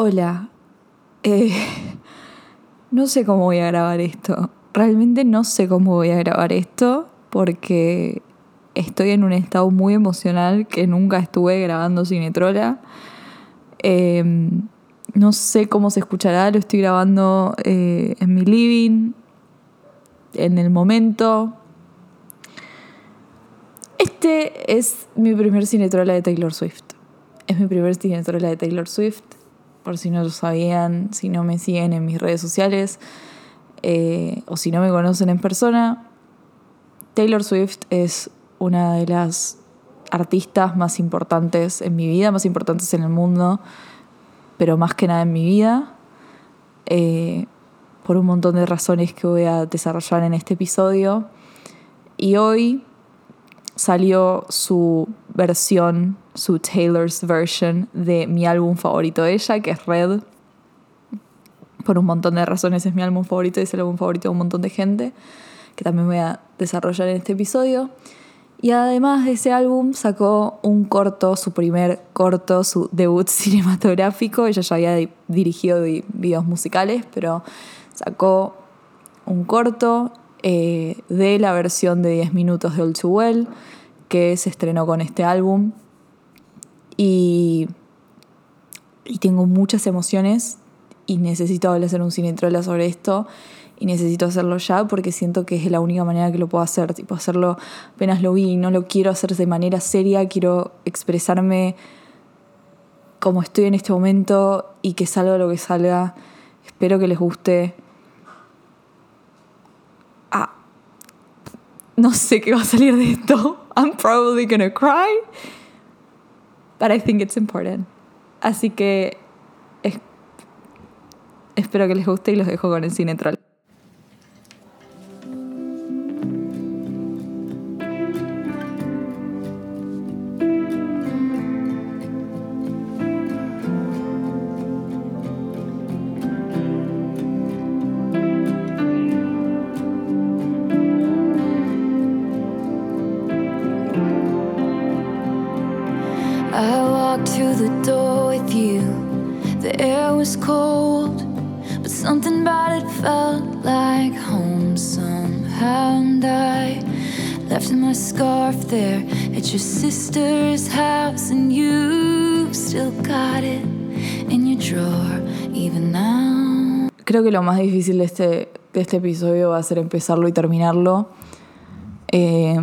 Hola. Eh, no sé cómo voy a grabar esto. Realmente no sé cómo voy a grabar esto porque estoy en un estado muy emocional que nunca estuve grabando Cinetrola. Eh, no sé cómo se escuchará, lo estoy grabando eh, en mi living, en el momento. Este es mi primer cinetrola de Taylor Swift. Es mi primer cinetrola de Taylor Swift. Por si no lo sabían, si no me siguen en mis redes sociales eh, o si no me conocen en persona, Taylor Swift es una de las artistas más importantes en mi vida, más importantes en el mundo, pero más que nada en mi vida, eh, por un montón de razones que voy a desarrollar en este episodio. Y hoy salió su versión, su Taylor's version de mi álbum favorito de ella, que es Red. Por un montón de razones es mi álbum favorito y es el álbum favorito de un montón de gente, que también voy a desarrollar en este episodio. Y además de ese álbum sacó un corto, su primer corto, su debut cinematográfico. Ella ya había dirigido videos musicales, pero sacó un corto eh, de la versión de 10 minutos de All Too Well, que se estrenó con este álbum. Y, y tengo muchas emociones y necesito hacer un cinetrola sobre esto y necesito hacerlo ya porque siento que es la única manera que lo puedo hacer, tipo hacerlo apenas lo vi, no lo quiero hacer de manera seria, quiero expresarme como estoy en este momento y que salga lo que salga. Espero que les guste. Ah, no sé qué va a salir de esto. I'm probably gonna cry. But I think it's important. Así que espero que les guste y los dejo con el cine troll. De este, este episodio va a ser empezarlo y terminarlo, eh,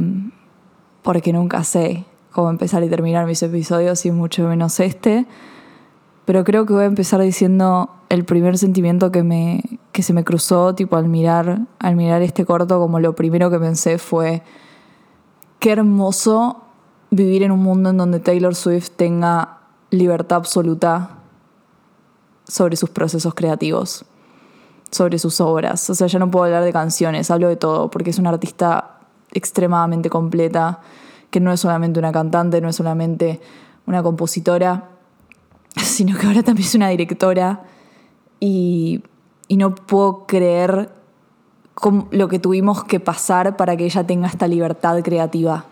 porque nunca sé cómo empezar y terminar mis episodios y mucho menos este. Pero creo que voy a empezar diciendo el primer sentimiento que, me, que se me cruzó tipo al mirar, al mirar este corto, como lo primero que pensé fue qué hermoso vivir en un mundo en donde Taylor Swift tenga libertad absoluta sobre sus procesos creativos, sobre sus obras. O sea, ya no puedo hablar de canciones, hablo de todo, porque es una artista extremadamente completa que no es solamente una cantante, no es solamente una compositora, sino que ahora también es una directora y, y no puedo creer lo que tuvimos que pasar para que ella tenga esta libertad creativa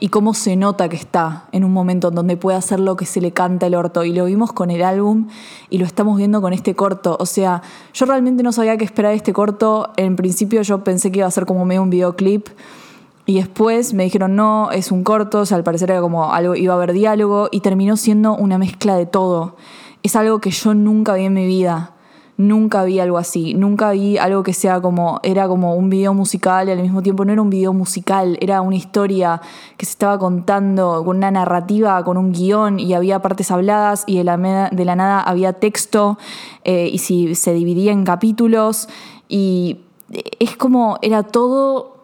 y cómo se nota que está en un momento en donde puede hacer lo que se le canta el orto. Y lo vimos con el álbum y lo estamos viendo con este corto. O sea, yo realmente no sabía qué esperar de este corto. En principio yo pensé que iba a ser como medio un videoclip y después me dijeron, no, es un corto, o sea, al parecer era como algo, iba a haber diálogo, y terminó siendo una mezcla de todo. Es algo que yo nunca vi en mi vida. Nunca vi algo así. Nunca vi algo que sea como, era como un video musical y al mismo tiempo no era un video musical, era una historia que se estaba contando con una narrativa, con un guion y había partes habladas y de la, de la nada había texto eh, y si se dividía en capítulos y es como, era todo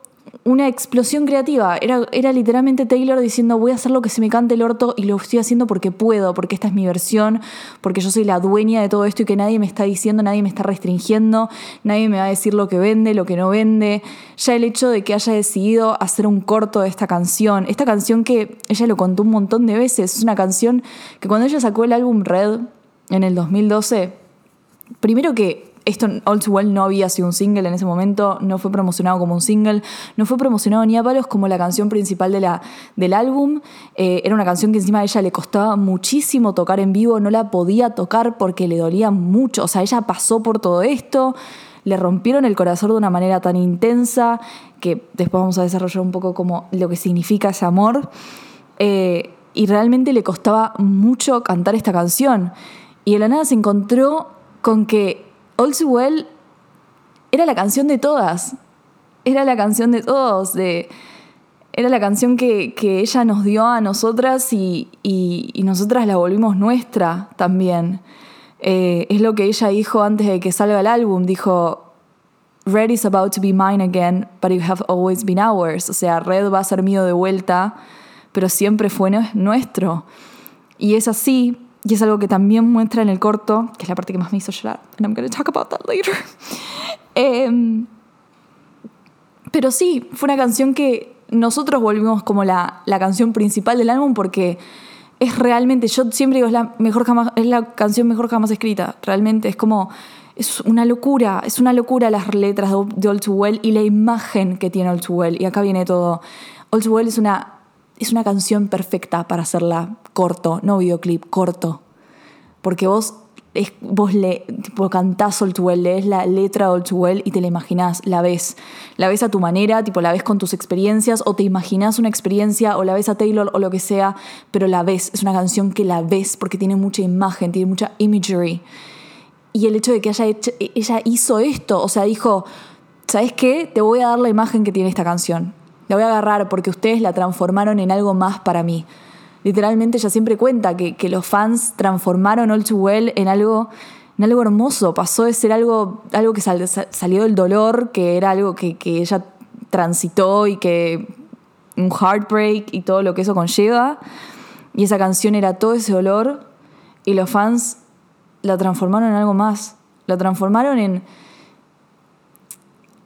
una explosión creativa. Era, era literalmente Taylor diciendo voy a hacer lo que se me cante el orto y lo estoy haciendo porque puedo, porque esta es mi versión, porque yo soy la dueña de todo esto y que nadie me está diciendo, nadie me está restringiendo, nadie me va a decir lo que vende, lo que no vende. Ya el hecho de que haya decidido hacer un corto de esta canción, esta canción que ella lo contó un montón de veces, es una canción que cuando ella sacó el álbum Red en el 2012, primero que esto All Too Well no había sido un single en ese momento, no fue promocionado como un single, no fue promocionado ni a palos como la canción principal del álbum. Eh, era una canción que encima a ella le costaba muchísimo tocar en vivo, no la podía tocar porque le dolía mucho. O sea, ella pasó por todo esto, le rompieron el corazón de una manera tan intensa que después vamos a desarrollar un poco como lo que significa ese amor. Eh, y realmente le costaba mucho cantar esta canción. Y de la nada se encontró con que All Too Well era la canción de todas. Era la canción de todos. De, era la canción que, ella nos dio a nosotras y, nosotras la volvimos nuestra también. Eh, es lo que ella dijo antes de que salga el álbum. Dijo, Red is about to be mine again, but you have always been ours. O sea, Red va a ser mío de vuelta, pero siempre fue nuestro. Y es así, y es algo que también muestra en el corto, que es la parte que más me hizo llorar. And I'm going to talk about that later. Em, pero sí, fue una canción que nosotros volvimos como la, la, canción principal del álbum porque es realmente, yo siempre digo, es la, mejor jamás, es la canción mejor jamás escrita. Realmente es como, es una locura, es una locura las letras de, All Too Well y la imagen que tiene All Too Well. Y acá viene todo. All Too Well es una es una canción perfecta para hacerla corto, no videoclip, corto. Porque vos, vos le, tipo, cantás Too Well, lees la letra de Too Well y te la imaginás, la ves. La ves a tu manera, tipo la ves con tus experiencias, o te imaginás una experiencia, o la ves a Taylor, o lo que sea, pero la ves. Es una canción que la ves porque tiene mucha imagen, tiene mucha imagery. Y el hecho de que haya hecho, ella hizo esto, o sea, dijo, ¿sabes qué? Te voy a dar la imagen que tiene esta canción la voy a agarrar porque ustedes la transformaron en algo más para mí. Literalmente ella siempre cuenta que, los fans transformaron All Too Well en algo, en algo hermoso. Pasó de ser algo, algo que salió del dolor, que era algo que, que ella transitó y que un heartbreak y todo lo que eso conlleva. Y esa canción era todo ese dolor y los fans la transformaron en algo más. La transformaron en,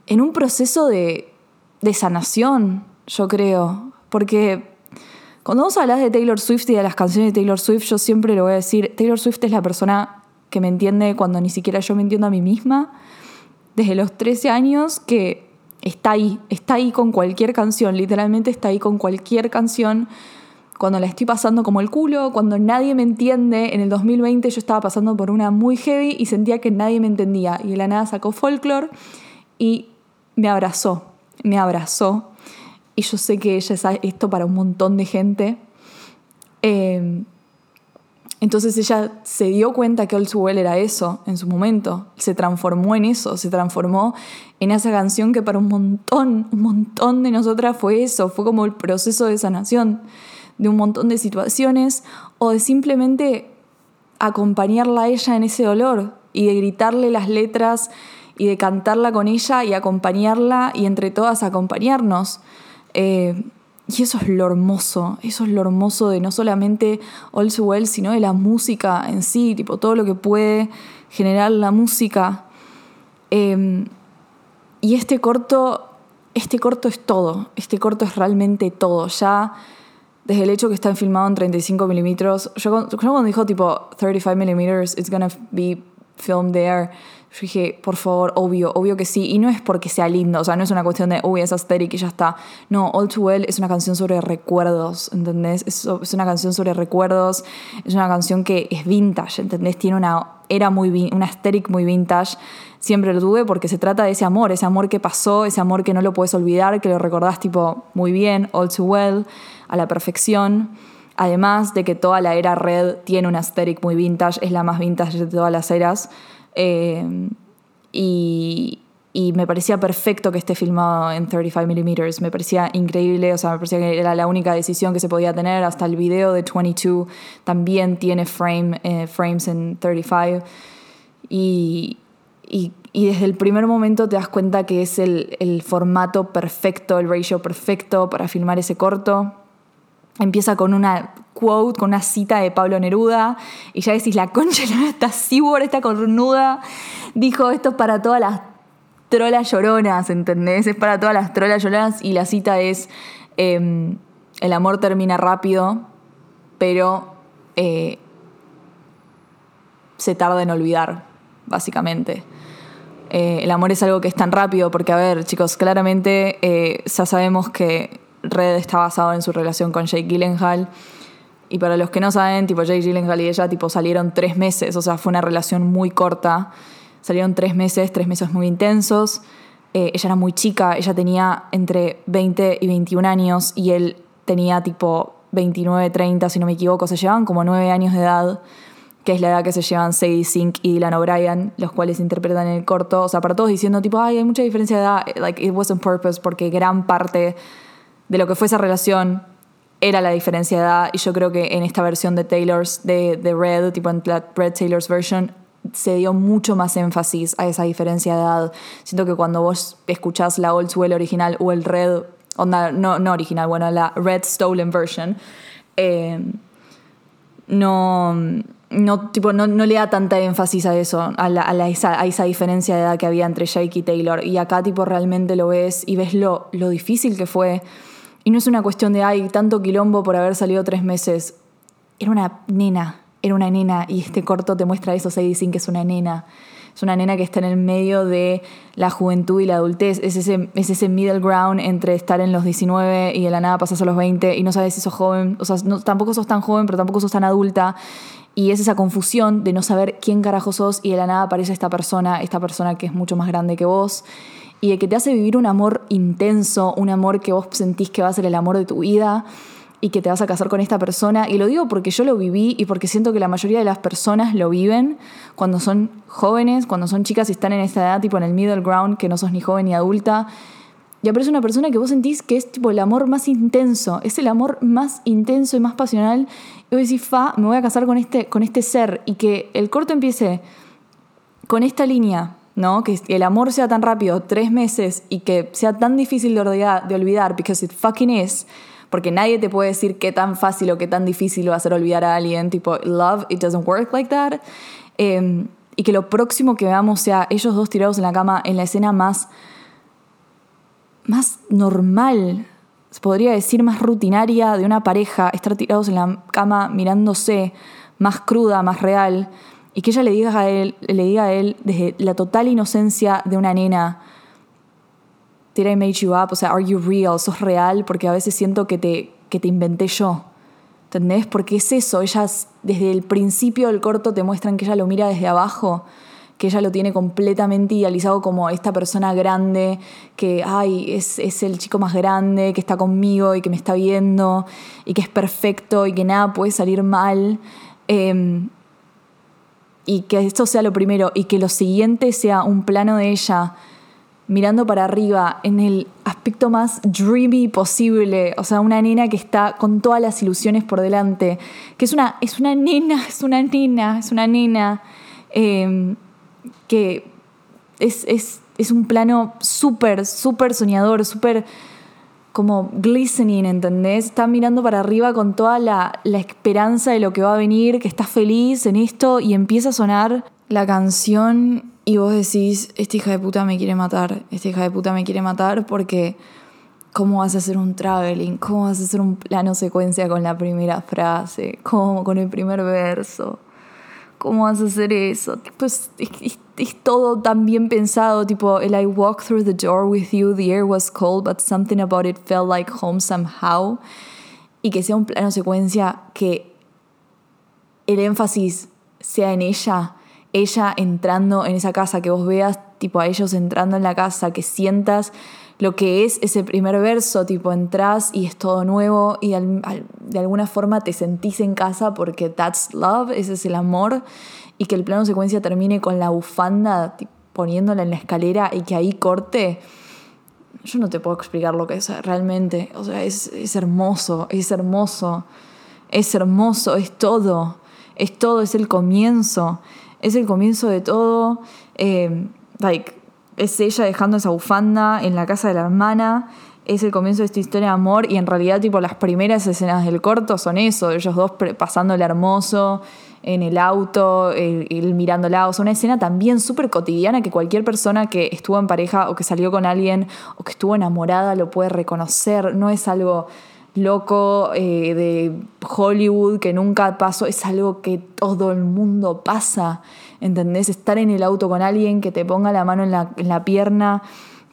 en un proceso de, de sanación, yo creo. Porque cuando vos hablas de Taylor Swift y de las canciones de Taylor Swift, yo siempre le voy a decir, Taylor Swift es la persona que me entiende cuando ni siquiera yo me entiendo a mí misma. Desde los 13 años que está ahí, está ahí con cualquier canción, literalmente está ahí con cualquier canción. Cuando la estoy pasando como el culo, cuando nadie me entiende, en el 2020 yo estaba pasando por una muy heavy y sentía que nadie me entendía. Y de la nada sacó folklore y me abrazó me abrazó y yo sé que ella es esto para un montón de gente. Em, entonces ella se dio cuenta que Too Well era eso en su momento, se transformó en eso, se transformó en esa canción que para un montón, un montón de nosotras fue eso, fue como el proceso de sanación de un montón de situaciones o de simplemente acompañarla a ella en ese dolor y de gritarle las letras y de cantarla con ella y acompañarla y entre todas acompañarnos. Eh, y eso es lo hermoso, eso es lo hermoso de no solamente All Too Well, sino de la música en sí, tipo todo lo que puede generar la música. Em, y este corto, este corto es todo, este corto es realmente todo. Ya desde el hecho que está filmado en 35 milímetros, yo, yo, cuando dijo tipo 35 milímetros, it's gonna be filmed there, yo dije, por favor, obvio, obvio que sí. Y no es porque sea lindo, o sea, no es una cuestión de, uy, es aesthetic y ya está. No, All Too Well es una canción sobre recuerdos, ¿entendés? Es, es una canción sobre recuerdos, es una canción que es vintage, ¿entendés? Tiene una era muy, una aesthetic muy vintage. Siempre lo tuve porque se trata de ese amor, ese amor que pasó, ese amor que no lo puedes olvidar, que lo recordás tipo muy bien, all too well, a la perfección. Además de que toda la era red tiene una aesthetic muy vintage, es la más vintage de todas las eras. Eh, y, me parecía perfecto que esté filmado en 35 mm. Me parecía increíble, o sea, me parecía que era la única decisión que se podía tener. Hasta el video de 22 también tiene frame, eh, frames en 35. Y, y, desde el primer momento te das cuenta que es el, el formato perfecto, el ratio perfecto para filmar ese corto. Empieza con una quote, con una cita de Pablo Neruda, y ya decís, la concha de esta cyborg, esta cornuda, dijo esto es para todas las trolas lloronas, ¿entendés? Es para todas las trolas lloronas, y la cita es, em, el amor termina rápido, pero eh, se tarda en olvidar, básicamente. Eh, el amor es algo que es tan rápido, porque a ver, chicos, claramente eh, ya sabemos que Red está basado en su relación con Jake Gyllenhaal. Y para los que no saben, tipo Jake Gyllenhaal y ella tipo salieron tres meses, o sea, fue una relación muy corta. Salieron tres meses, tres meses muy intensos. Eh, ella era muy chica, ella tenía entre 20 y 21 años y él tenía tipo 29, 30, si no me equivoco. Se llevaban como 9 años de edad, que es la edad que se llevan Sadie Sink y Dylan O'Brien, los cuales interpretan en el corto. O sea, para todos diciendo tipo, ay, hay mucha diferencia de edad, like it was on purpose, porque gran parte de lo que fue esa relación era la diferencia de edad y yo creo que en esta versión de Taylor's, de, de Red, tipo en Red Taylor's version, se dio mucho más énfasis a esa diferencia de edad. Siento que cuando vos escuchás la Old School original o el Red, onda, no, no original, bueno, la Red Stolen version, eh, no, no, tipo, no, no, le da tanta énfasis a eso, a, la, a, la, esa, a, esa, diferencia de edad que había entre Jake y Taylor. Y acá tipo realmente lo ves y ves lo, lo difícil que fue y no es una cuestión de, ay, tanto quilombo por haber salido tres meses. Era una nena, era una nena, y este corto te muestra eso, se dicen que es una nena. Es una nena que está en el medio de la juventud y la adultez. Es ese, es ese middle ground entre estar en los 19 y de la nada pasas a los 20 y no sabes si sos joven. O sea, no, tampoco sos tan joven, pero tampoco sos tan adulta. Y es esa confusión de no saber quién carajo sos y de la nada aparece esta persona, esta persona que es mucho más grande que vos y de que te hace vivir un amor intenso, un amor que vos sentís que va a ser el amor de tu vida y que te vas a casar con esta persona. Y lo digo porque yo lo viví y porque siento que la mayoría de las personas lo viven cuando son jóvenes, cuando son chicas y están en esta edad, tipo en el middle ground, que no sos ni joven ni adulta. Y aparece una persona que vos sentís que es tipo el amor más intenso, es el amor más intenso y más pasional. Y vos decís, fa, me voy a casar con este, con este ser. Y que el corto empiece con esta línea, ¿no? Que el amor sea tan rápido, tres meses, y que sea tan difícil de olvidar, de olvidar, it fucking is, porque nadie te puede decir qué tan fácil o qué tan difícil va a ser olvidar a alguien, tipo, love, it doesn't work like that. Eh, y que lo próximo que veamos sea ellos dos tirados en la cama en la escena más, más normal, se podría decir más rutinaria de una pareja, estar tirados en la cama mirándose, más cruda, más real y que ella le diga a él, le diga a él desde la total inocencia de una nena, Did I make you up? O sea, are you real? ¿Sos real? Porque a veces siento que te, que te inventé yo. ¿Entendés? Porque es eso, ellas desde el principio del corto te muestran que ella lo mira desde abajo, que ella lo tiene completamente idealizado como esta persona grande, que ay, es, es el chico más grande, que está conmigo y que me está viendo, y que es perfecto y que nada puede salir mal. Eh, y que esto sea lo primero y que lo siguiente sea un plano de ella mirando para arriba en el aspecto más dreamy posible, o sea, una nena que está con todas las ilusiones por delante, que es una, es una nena, es una nena, es una nena, eh, que es, es, es un plano súper, súper soñador, súper como glistening, ¿entendés? Está mirando para arriba con toda la, la, esperanza de lo que va a venir, que está feliz en esto y empieza a sonar la canción y vos decís, esta hija de puta me quiere matar, esta hija de puta me quiere matar porque ¿cómo vas a hacer un traveling? ¿Cómo vas a hacer un plano secuencia con la primera frase? ¿Cómo con el primer verso? ¿Cómo vas a hacer eso? Es, es, es, todo tan bien pensado, tipo, el I walked through the door with you, the air was cold, but something about it felt like home somehow. Y que sea un plano secuencia que el énfasis sea en ella, ella entrando en esa casa, que vos veas, tipo, a ellos entrando en la casa, que sientas lo que es ese primer verso, tipo, entras y es todo nuevo y al, al, de alguna forma te sentís en casa porque that's love, ese es el amor, y que el plano secuencia termine con la bufanda poniéndola en la escalera y que ahí corte. Yo no te puedo explicar lo que es realmente, o sea, es, es hermoso, es hermoso, es hermoso, es todo, es todo, es el comienzo, es el comienzo de todo. Eh, like, es ella dejando esa bufanda en la casa de la hermana, es el comienzo de esta historia de amor y en realidad tipo las primeras escenas del corto son eso, ellos dos pasando el hermoso en el auto, él, él mirándola, o sea, una escena también súper cotidiana que cualquier persona que estuvo en pareja o que salió con alguien o que estuvo enamorada lo puede reconocer, no es algo loco eh, de Hollywood que nunca pasó, es algo que todo el mundo pasa. ¿entendés? Estar en el auto con alguien que te ponga la mano en la, en la pierna,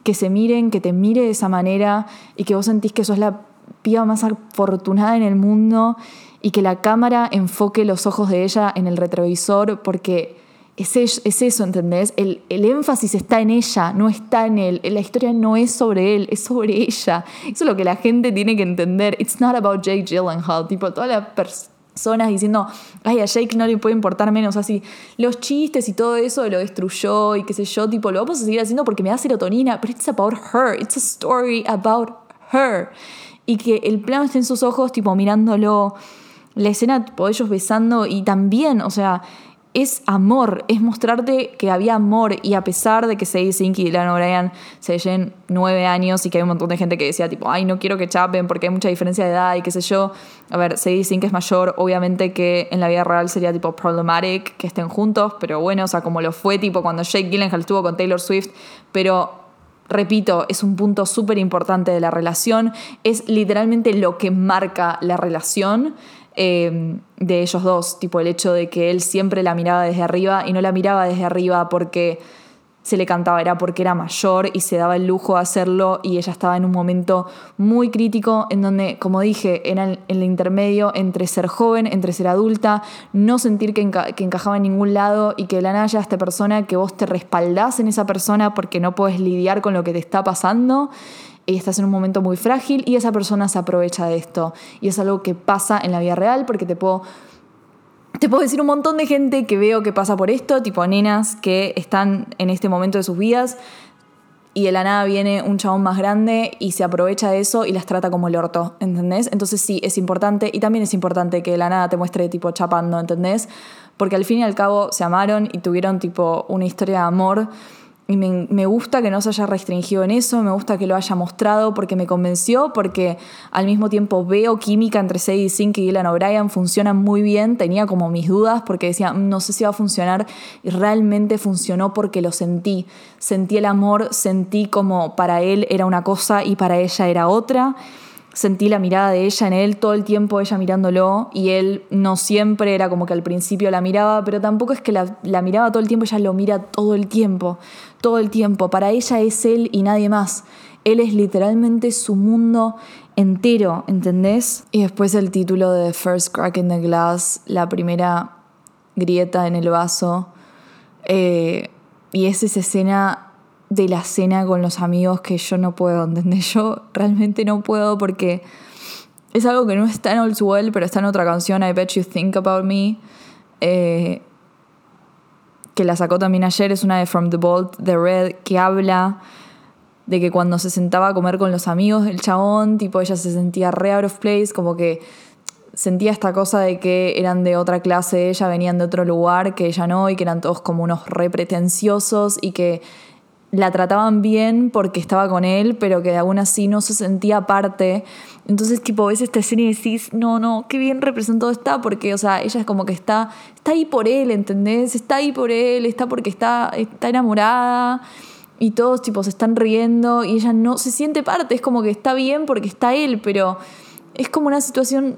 que se miren, que te mire de esa manera y que vos sentís que sos la piba más afortunada en el mundo y que la cámara enfoque los ojos de ella en el retrovisor porque es, es eso, ¿entendés? El, el, énfasis está en ella, no está en él. La historia no es sobre él, es sobre ella. Eso es lo que la gente tiene que entender. It's not about Jake Gyllenhaal. Tipo, todas las personas diciendo, ay, a Jake no le puede importar menos. Así, los chistes y todo eso lo destruyó y qué sé yo. Tipo, lo vamos a seguir haciendo porque me da serotonina. Pero it's about her. It's a story about her. Y que el plano esté en sus ojos, tipo, mirándolo. La escena, tipo, ellos besando y también, o sea es amor, es mostrarte que había amor y a pesar de que Sadie Sink y Dylan O'Brien se lleven nueve años y que hay un montón de gente que decía tipo, ay, no quiero que chapen porque hay mucha diferencia de edad y qué sé yo. A ver, Sadie Sink es mayor, obviamente que en la vida real sería tipo problematic que estén juntos, pero bueno, o sea, como lo fue tipo cuando Jake Gyllenhaal estuvo con Taylor Swift, pero repito, es un punto súper importante de la relación, es literalmente lo que marca la relación. Em, de ellos dos, tipo el hecho de que él siempre la miraba desde arriba y no la miraba desde arriba porque se le cantaba, era porque era mayor y se daba el lujo de hacerlo y ella estaba en un momento muy crítico en donde, como dije, era en el intermedio entre ser joven, entre ser adulta, no sentir que, que encajaba en ningún lado y que la Naya, esta persona, que vos te respaldás en esa persona porque no puedes lidiar con lo que te está pasando y estás en un momento muy frágil y esa persona se aprovecha de esto. Y es algo que pasa en la vida real porque te puedo, te puedo decir un montón de gente que veo que pasa por esto, tipo nenas que están en este momento de sus vidas y de la nada viene un chabón más grande y se aprovecha de eso y las trata como el orto, ¿entendés? Entonces sí, es importante y también es importante que de la nada te muestre tipo chapando, ¿entendés? Porque al fin y al cabo se amaron y tuvieron tipo una historia de amor y me, gusta que no se haya restringido en eso, me gusta que lo haya mostrado porque me convenció, porque al mismo tiempo veo química entre Sadie Sink y Dylan O'Brien, funcionan muy bien, tenía como mis dudas porque decía, mm, no sé si va a funcionar, y realmente funcionó porque lo sentí, sentí el amor, sentí como para él era una cosa y para ella era otra sentí la mirada de ella en él todo el tiempo, ella mirándolo, y él no siempre era como que al principio la miraba, pero tampoco es que la, miraba todo el tiempo, ella lo mira todo el tiempo, todo el tiempo. Para ella es él y nadie más. Él es literalmente su mundo entero, ¿entendés? Y después el título de First Crack in the Glass, la primera grieta en el vaso. Eh, y es esa escena de la cena con los amigos que yo no puedo, ¿entendés? Yo realmente no puedo porque es algo que no está en Old Well, pero está en otra canción, I Bet You Think About Me, eh, que la sacó también ayer, es una de From the Vault, The Red, que habla de que cuando se sentaba a comer con los amigos del chabón, tipo ella se sentía re out of place, como que sentía esta cosa de que eran de otra clase, ella venían de otro lugar, que ella no, y que eran todos como unos re pretenciosos y que la trataban bien porque estaba con él, pero que aún así no se sentía parte. Entonces, tipo, ves esta escena y decís, no, no, qué bien representado está, porque, o sea, ella es como que está, está ahí por él, ¿entendés? Está ahí por él, está porque está, está enamorada y todos, tipo, se están riendo y ella no se siente parte, es como que está bien porque está él, pero es como una situación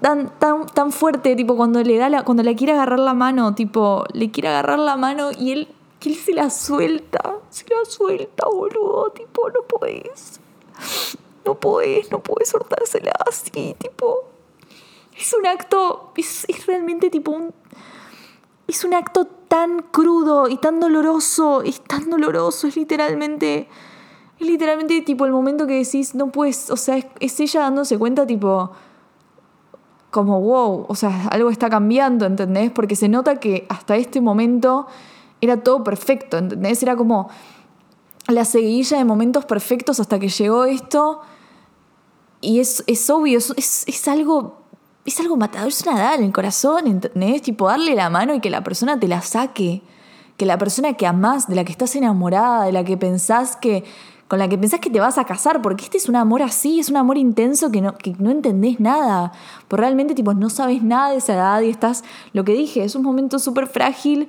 tan, tan, tan fuerte, tipo, cuando le da la, cuando le quiere agarrar la mano, tipo, le quiere agarrar la mano y él que él se la suelta, se la suelta, boludo, tipo, no podés, no podés, no podés soltársela así, tipo, es un acto, es, realmente tipo un, es un acto tan crudo y tan doloroso, es tan doloroso, es literalmente, es literalmente tipo el momento que decís, no puedes, o sea, es, es ella dándose cuenta, tipo, como wow, o sea, algo está cambiando, ¿entendés? Porque se nota que hasta este momento era todo perfecto, ¿entendés? Era como la seguidilla de momentos perfectos hasta que llegó esto. Y es, es obvio, es, es, algo. Es algo matador, es una edad en el corazón, ¿entendés? Tipo, darle la mano y que la persona te la saque. Que la persona que amás, de la que estás enamorada, de la que pensás que. con la que pensás que te vas a casar, porque este es un amor así, es un amor intenso que no, que no entendés nada. Porque realmente, tipo, no sabes nada de esa edad y estás. Lo que dije, es un momento súper frágil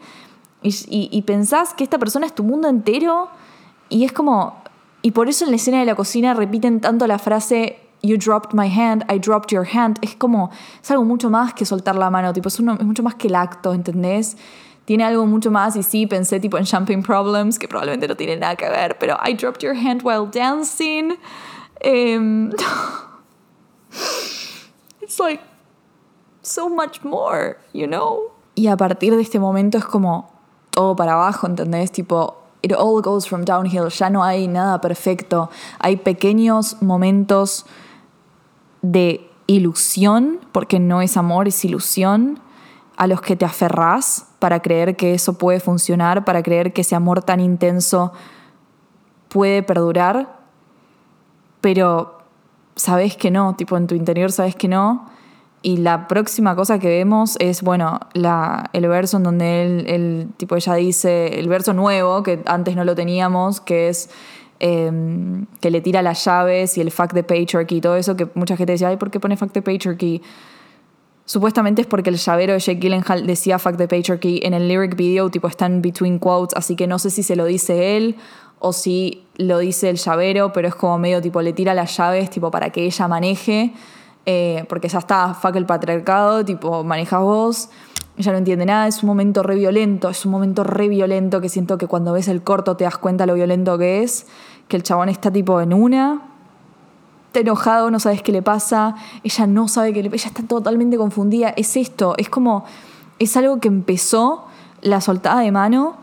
y, pensás que esta persona es tu mundo entero y es como... Y por eso en la escena de la cocina repiten tanto la frase You dropped my hand, I dropped your hand. Es como, es algo mucho más que soltar la mano, tipo, es, es mucho más que el acto, ¿entendés? tiene algo mucho más y sí pensé tipo en Champagne Problems, que probablemente no tiene nada que ver, pero I dropped your hand while dancing. Um, it's like so much more, you know? Y a partir de este momento es como todo para abajo, ¿entendés? Tipo, it all goes from downhill, ya no hay nada perfecto, hay pequeños momentos de ilusión, porque no es amor, es ilusión, a los que te aferrás para creer que eso puede funcionar, para creer que ese amor tan intenso puede perdurar, pero sabes que no, tipo en tu interior sabes que no. Y la próxima cosa que vemos es, bueno, la, el verso en donde él, el tipo ella dice, el verso nuevo, que antes no lo teníamos, que es em, que le tira las llaves y el fuck the patriarchy y todo eso, que mucha gente decía, ay, ¿por qué pone fuck the patriarchy? Supuestamente es porque el llavero de Jake Gyllenhaal decía fuck the patriarchy en el lyric video, tipo está en between quotes, así que no sé si se lo dice él o si lo dice el llavero, pero es como medio tipo le tira las llaves tipo para que ella maneje, eh, porque ya está, fuck el patriarcado, tipo maneja vos, ella no entiende nada, es un momento re violento, es un momento re violento que siento que cuando ves el corto te das cuenta lo violento que es, que el chabón está tipo en una, está enojado, no sabes qué le pasa, ella no sabe qué le pasa, ella está totalmente confundida, es esto, es como, es algo que empezó la soltada de mano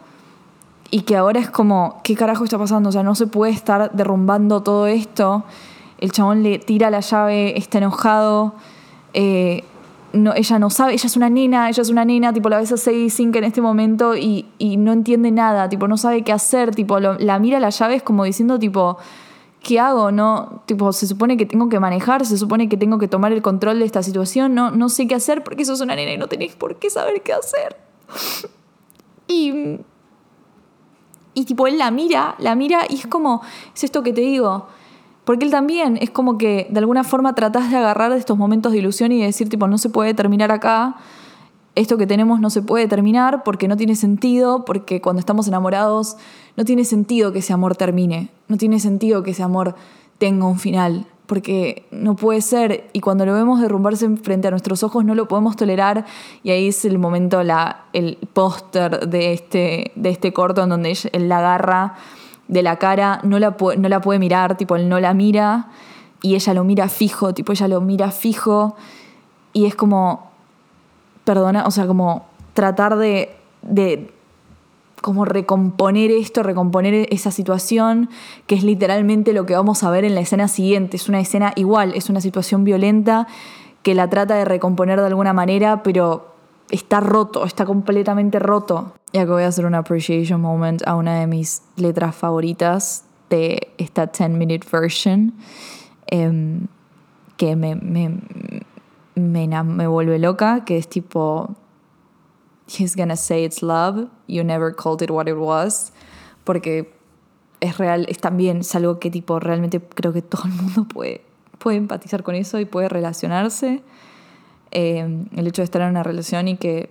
y que ahora es como, ¿qué carajo está pasando? O sea, no se puede estar derrumbando todo esto. El chabón le tira la llave, está enojado. Eh, ella no sabe, ella es una nena, ella es una nena, tipo la ves a Sadie Sink en este momento y, no entiende nada, tipo no sabe qué hacer, tipo la mira la llave es como diciendo tipo, ¿qué hago? No, tipo, se supone que tengo que manejar, se supone que tengo que tomar el control de esta situación, no, no sé qué hacer porque sos una nena y no tenéis por qué saber qué hacer. y y tipo, él la mira, la mira y es como, es esto que te digo. Porque él también es como que de alguna forma tratás de agarrar de estos momentos de ilusión y decir, tipo, no se puede terminar acá. Esto que tenemos no se puede terminar porque no tiene sentido, porque cuando estamos enamorados no tiene sentido que ese amor termine, no tiene sentido que ese amor tenga un final porque no puede ser y cuando lo vemos derrumbarse frente a nuestros ojos no lo podemos tolerar y ahí es el momento, la, el póster de este, de este corto en donde él la agarra de la cara, no la, no la puede mirar, tipo él no la mira y ella lo mira fijo, tipo ella lo mira fijo y es como, perdona, o sea, como tratar de, de como recomponer esto, recomponer esa situación, que es literalmente lo que vamos a ver en la escena siguiente. Es una escena igual, es una situación violenta que la trata de recomponer de alguna manera, pero está roto, está completamente roto. Y acá voy a hacer un appreciation moment a una de mis letras favoritas de esta 10 minute version, em, que me, me, me, me vuelve loca, que es tipo he's gonna say it's love, you never called it what it was, porque es real, es también es algo que tipo realmente creo que todo el mundo puede, puede empatizar con eso y puede relacionarse. Eh, el hecho de estar en una relación y que,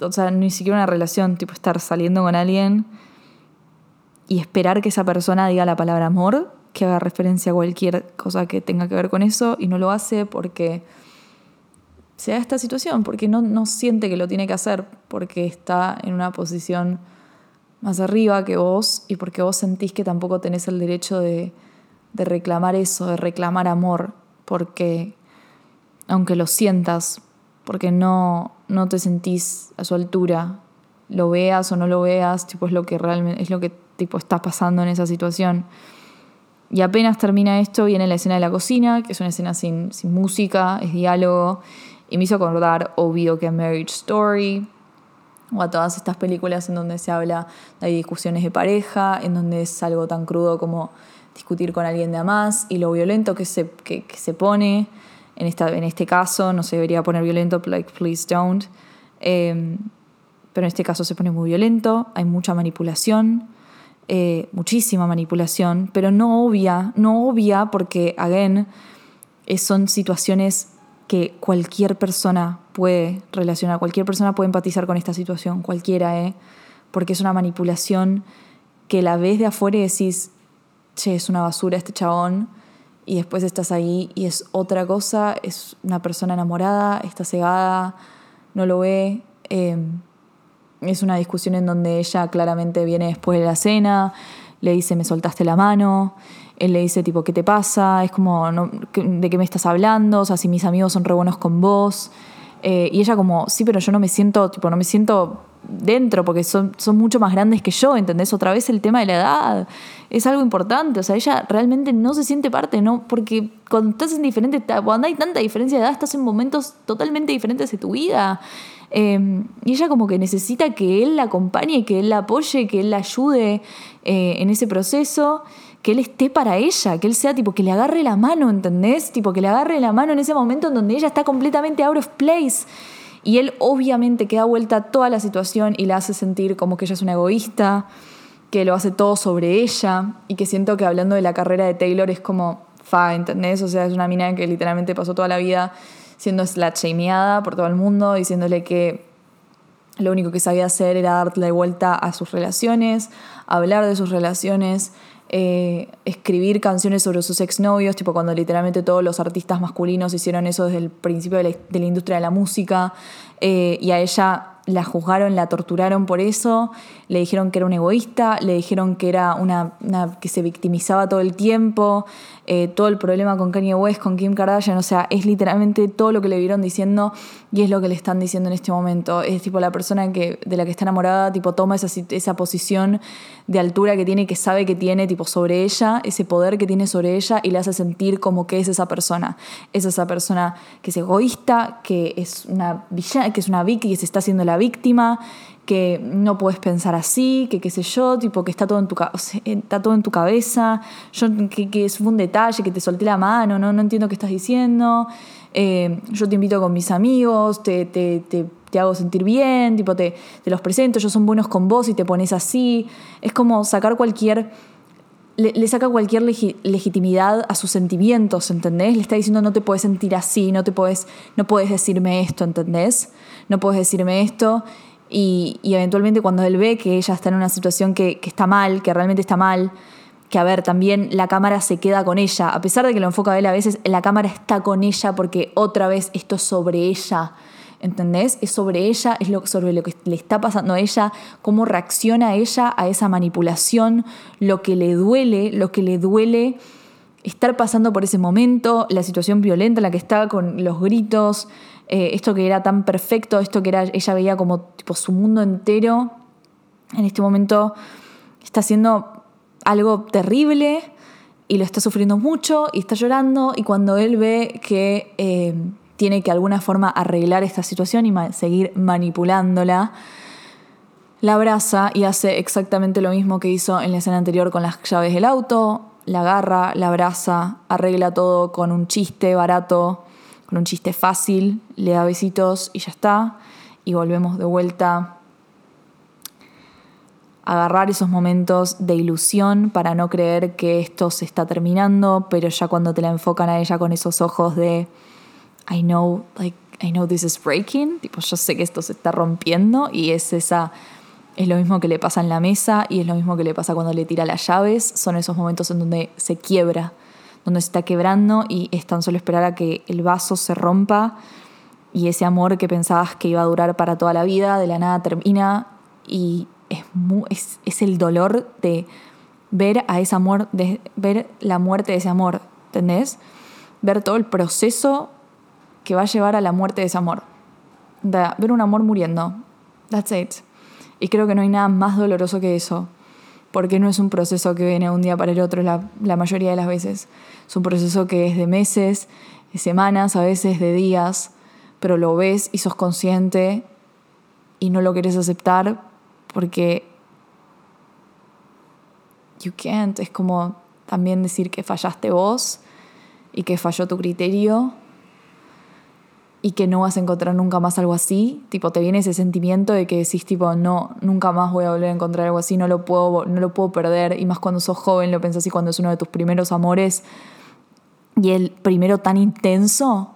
o sea, ni siquiera una relación, tipo estar saliendo con alguien y esperar que esa persona diga la palabra amor, que haga referencia a cualquier cosa que tenga que ver con eso y no lo hace porque se esta situación, porque no, no siente que lo tiene que hacer, porque está en una posición más arriba que vos y porque vos sentís que tampoco tenés el derecho de, de reclamar eso, de reclamar amor, porque aunque lo sientas, porque no, no te sentís a su altura, lo veas o no lo veas, tipo, es lo que realmente es lo que tipo, está pasando en esa situación. Y apenas termina esto, viene la escena de la cocina, que es una escena sin, sin música, es diálogo, y me hizo acordar, obvio, que a Marriage Story o a todas estas películas en donde se habla de discusiones de pareja, en donde es algo tan crudo como discutir con alguien de más y lo violento que se, que, se pone. En, esta, en este caso no se debería poner violento, like please don't. Em, pero en este caso se pone muy violento, hay mucha manipulación, eh, muchísima manipulación, pero no obvia, no obvia porque, again, son situaciones que cualquier persona puede relacionar, cualquier persona puede empatizar con esta situación, cualquiera, ¿eh? Porque es una manipulación que la ves de afuera y decís, che, es una basura este chabón, y después estás ahí y es otra cosa, es una persona enamorada, está cegada, no lo ve, em, es una discusión en donde ella claramente viene después de la cena, le dice, me soltaste la mano, él le dice, tipo, ¿qué te pasa? Es como, ¿de qué me estás hablando? O sea, si mis amigos son re buenos con vos. Eh, y ella como, sí, pero yo no me siento, tipo, no me siento dentro porque son, son mucho más grandes que yo, ¿entendés? Otra vez el tema de la edad es algo importante, o sea, ella realmente no se siente parte, ¿no? Porque cuando estás en diferente, cuando hay tanta diferencia de edad, estás en momentos totalmente diferentes de tu vida. Em, y ella como que necesita que él la acompañe, que él la apoye, que él la ayude eh, en ese proceso, que él esté para ella, que él sea tipo, que le agarre la mano, ¿entendés? Tipo, que le agarre la mano en ese momento en donde ella está completamente out of place. Y él obviamente que da vuelta toda la situación y la hace sentir como que ella es una egoísta, que lo hace todo sobre ella y que siento que hablando de la carrera de Taylor es como, fa, ¿entendés? O sea, es una mina que literalmente pasó toda la vida siendo la shameada por todo el mundo, diciéndole que lo único que sabía hacer era darle vuelta a sus relaciones, hablar de sus relaciones, eh, escribir canciones sobre sus exnovios, tipo cuando literalmente todos los artistas masculinos hicieron eso desde el principio de la, industria de la música, eh, y a ella la juzgaron, la torturaron por eso, le dijeron que era un egoísta, le dijeron que era una, que se victimizaba todo el tiempo, eh, todo el problema con Kanye West, con Kim Kardashian, o sea, es literalmente todo lo que le vieron diciendo y es lo que le están diciendo en este momento. Es tipo la persona que, de la que está enamorada, tipo toma esa, esa posición de altura que tiene, que sabe que tiene, tipo sobre ella, ese poder que tiene sobre ella y le hace sentir como que es esa persona. Es esa persona que es egoísta, que es una villana, que es una víctima, que se está haciendo la víctima, que no puedes pensar así, que qué sé yo, tipo que está todo en tu, está todo en tu cabeza, yo, que, que es un detalle, que te solté la mano, no, no entiendo qué estás diciendo, eh, yo te invito con mis amigos, te, te, te, te hago sentir bien, tipo te, te, los presento, ellos son buenos con vos y te pones así, es como sacar cualquier... Le, saca cualquier legitimidad a sus sentimientos, ¿entendés? Le está diciendo no te puedes sentir así, no te puedes, no decirme esto, ¿entendés? No puedes decirme esto y, eventualmente cuando él ve que ella está en una situación que, está mal, que realmente está mal, que a ver, también la cámara se queda con ella, a pesar de que lo enfoca a él a veces, la cámara está con ella porque otra vez esto es sobre ella, ¿entendés? Es sobre ella, es lo, sobre lo que le está pasando a ella, cómo reacciona ella a esa manipulación, lo que le duele, lo que le duele estar pasando por ese momento, la situación violenta en la que está con los gritos, eh, esto que era tan perfecto, esto que era, ella veía como tipo, su mundo entero, en este momento está haciendo algo terrible y lo está sufriendo mucho y está llorando y cuando él ve que eh, tiene que de alguna forma arreglar esta situación y seguir manipulándola, la abraza y hace exactamente lo mismo que hizo en la escena anterior con las llaves del auto, la agarra, la abraza, arregla todo con un chiste barato con un chiste fácil, le da besitos y ya está. Y volvemos de vuelta a agarrar esos momentos de ilusión para no creer que esto se está terminando, pero ya cuando te la enfocan a ella con esos ojos de I know, like, I know this is breaking, tipo, yo sé que esto se está rompiendo y es esa es lo mismo que le pasa en la mesa y es lo mismo que le pasa cuando le tira las llaves, son esos momentos en donde se quiebra donde se está quebrando y es tan solo esperar a que el vaso se rompa y ese amor que pensabas que iba a durar para toda la vida, de la nada termina y es, es, el dolor de ver a ese amor, de ver la muerte de ese amor, ¿entendés? Ver todo el proceso que va a llevar a la muerte de ese amor. ver un amor muriendo. That's it. Y creo que no hay nada más doloroso que eso porque no es un proceso que viene un día para el otro la, mayoría de las veces. Es un proceso que es de meses, de semanas, a veces de días, pero lo ves y sos consciente y no lo querés aceptar porque you can't. Es como también decir que fallaste vos y que falló tu criterio y que no vas a encontrar nunca más algo así, tipo te viene ese sentimiento de que decís tipo no, nunca más voy a volver a encontrar algo así, no lo puedo, no lo puedo perder, y más cuando sos joven lo pensás y cuando es uno de tus primeros amores y el primero tan intenso,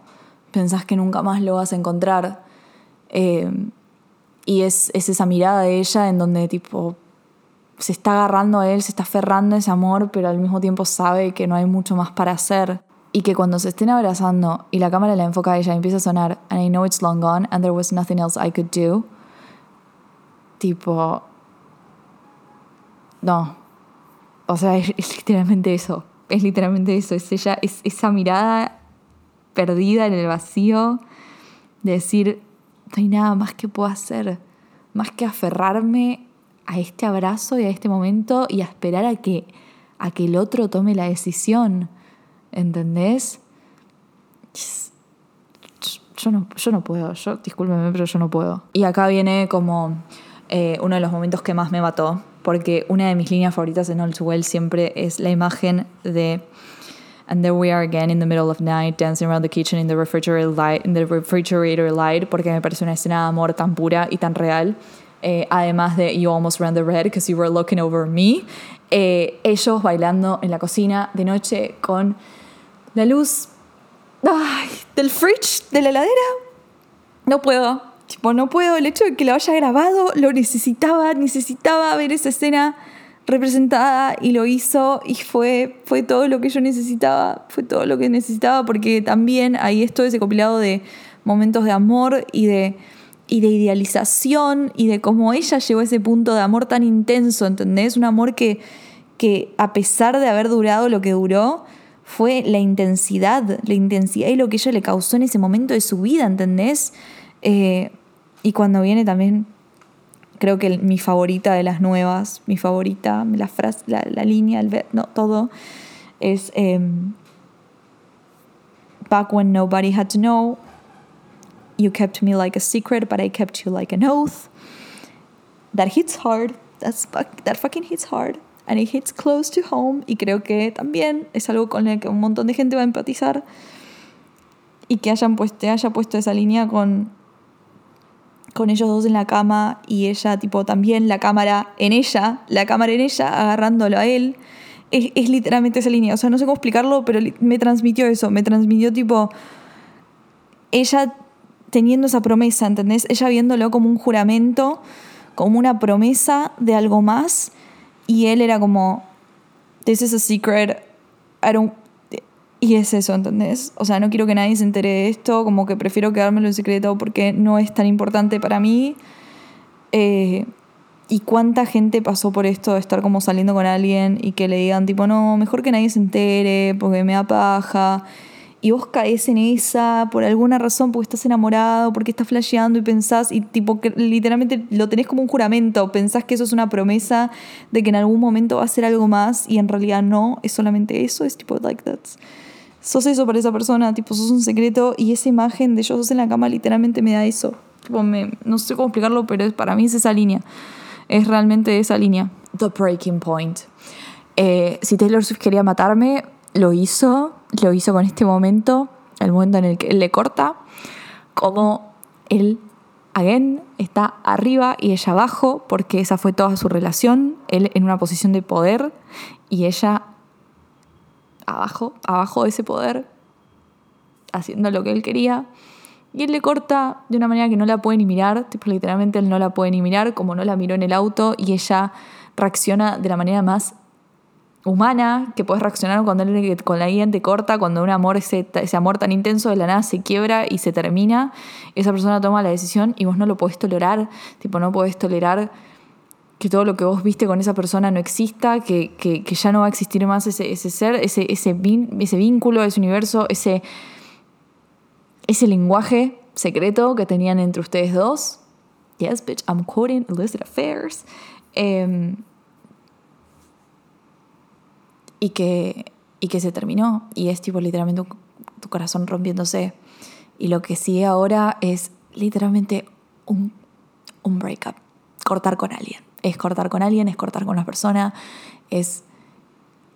pensás que nunca más lo vas a encontrar. Eh, y es, es esa mirada de ella en donde tipo se está agarrando a él, se está aferrando a ese amor, pero al mismo tiempo sabe que no hay mucho más para hacer y que cuando se estén abrazando y la cámara la enfoca a ella y empieza a sonar And I know it's long gone and there was nothing else I could do, tipo, no, o sea, es, literalmente eso, es literalmente eso, es ella, es esa mirada perdida en el vacío de decir, no hay nada más que puedo hacer, más que aferrarme a este abrazo y a este momento y a esperar a que, a que el otro tome la decisión, ¿entendés? Yo no, yo no puedo, yo, discúlpeme, pero yo no puedo. Y acá viene como eh, uno de los momentos que más me mató, porque una de mis líneas favoritas en Too Well siempre es la imagen de And there we are again in the middle of night, dancing around the kitchen in the refrigerator light, in the refrigerator light, porque me parece una escena de amor tan pura y tan real. Eh, además de You Almost Ran the Red because you were looking over me. Eh, ellos bailando en la cocina de noche con la luz del fridge, de la heladera. No puedo. Tipo, no puedo. El hecho de que lo haya grabado, lo necesitaba, necesitaba ver esa escena representada y lo hizo y fue, fue todo lo que yo necesitaba, fue todo lo que necesitaba porque también ahí esto ese compilado de momentos de amor y de, y de idealización y de cómo ella llegó a ese punto de amor tan intenso, ¿entendés? Un amor que, que a pesar de haber durado lo que duró, fue la intensidad, la intensidad y lo que ella le causó en ese momento de su vida, ¿entendés? Eh, y cuando viene también creo que mi favorita de las nuevas, mi favorita, la frase, la, línea, el, no, todo, es um, Back when nobody had to know, you kept me like a secret, but I kept you like an oath. That hits hard, That's, that fucking hits hard, and it hits close to home, y creo que también es algo con el que un montón de gente va a empatizar, y que hayan puesto, haya puesto esa línea con con ellos dos en la cama y ella, tipo, también la cámara en ella, la cámara en ella, agarrándolo a él. Es, es, literalmente esa línea. O sea, no sé cómo explicarlo, pero me transmitió eso. Me transmitió, tipo, ella teniendo esa promesa, ¿entendés? Ella viéndolo como un juramento, como una promesa de algo más. Y él era como, this is a secret. I don't, y es eso, ¿entendés? O sea, no quiero que nadie se entere de esto, como que prefiero quedármelo en secreto porque no es tan importante para mí. Eh, y cuánta gente pasó por esto de estar como saliendo con alguien y que le digan tipo, no, mejor que nadie se entere porque me da paja. Y vos caes en esa por alguna razón, porque estás enamorado, porque estás flasheando y pensás, y tipo, que literalmente lo tenés como un juramento, pensás que eso es una promesa de que en algún momento va a ser algo más y en realidad no, es solamente eso, es tipo, like that's sos eso para esa persona, tipo, sos un secreto y esa imagen de yo sos en la cama literalmente me da eso. No sé cómo explicarlo, pero para mí es esa línea. Es realmente esa línea. The breaking point. Eh, si Taylor Swift quería matarme, lo hizo. Lo hizo con este momento, el momento en el que él le corta, como él, again, está arriba y ella abajo, porque esa fue toda su relación. Él en una posición de poder y ella abajo, abajo de ese poder, haciendo lo que él quería. Y él le corta de una manera que no la puede ni mirar, literalmente él no la puede ni mirar, como no la miró en el auto, y ella reacciona de la manera más humana que puedes reaccionar cuando con alguien te corta, cuando un amor, ese, ese amor tan intenso de la nada se quiebra y se termina, esa persona toma la decisión y vos no lo podés tolerar, tipo no podés tolerar que todo lo que vos viste con esa persona no exista, que, que, que ya no va a existir más ese, ese ser, ese, ese, ese vínculo, ese universo, ese, ese lenguaje secreto que tenían entre ustedes dos. Yes, bitch, I'm quoting illicit affairs. Eh, y, que, y que se terminó. Y es tipo literalmente tu corazón rompiéndose. Y lo que sigue ahora es literalmente un, un breakup, cortar con alguien es cortar con alguien, es cortar con una persona, es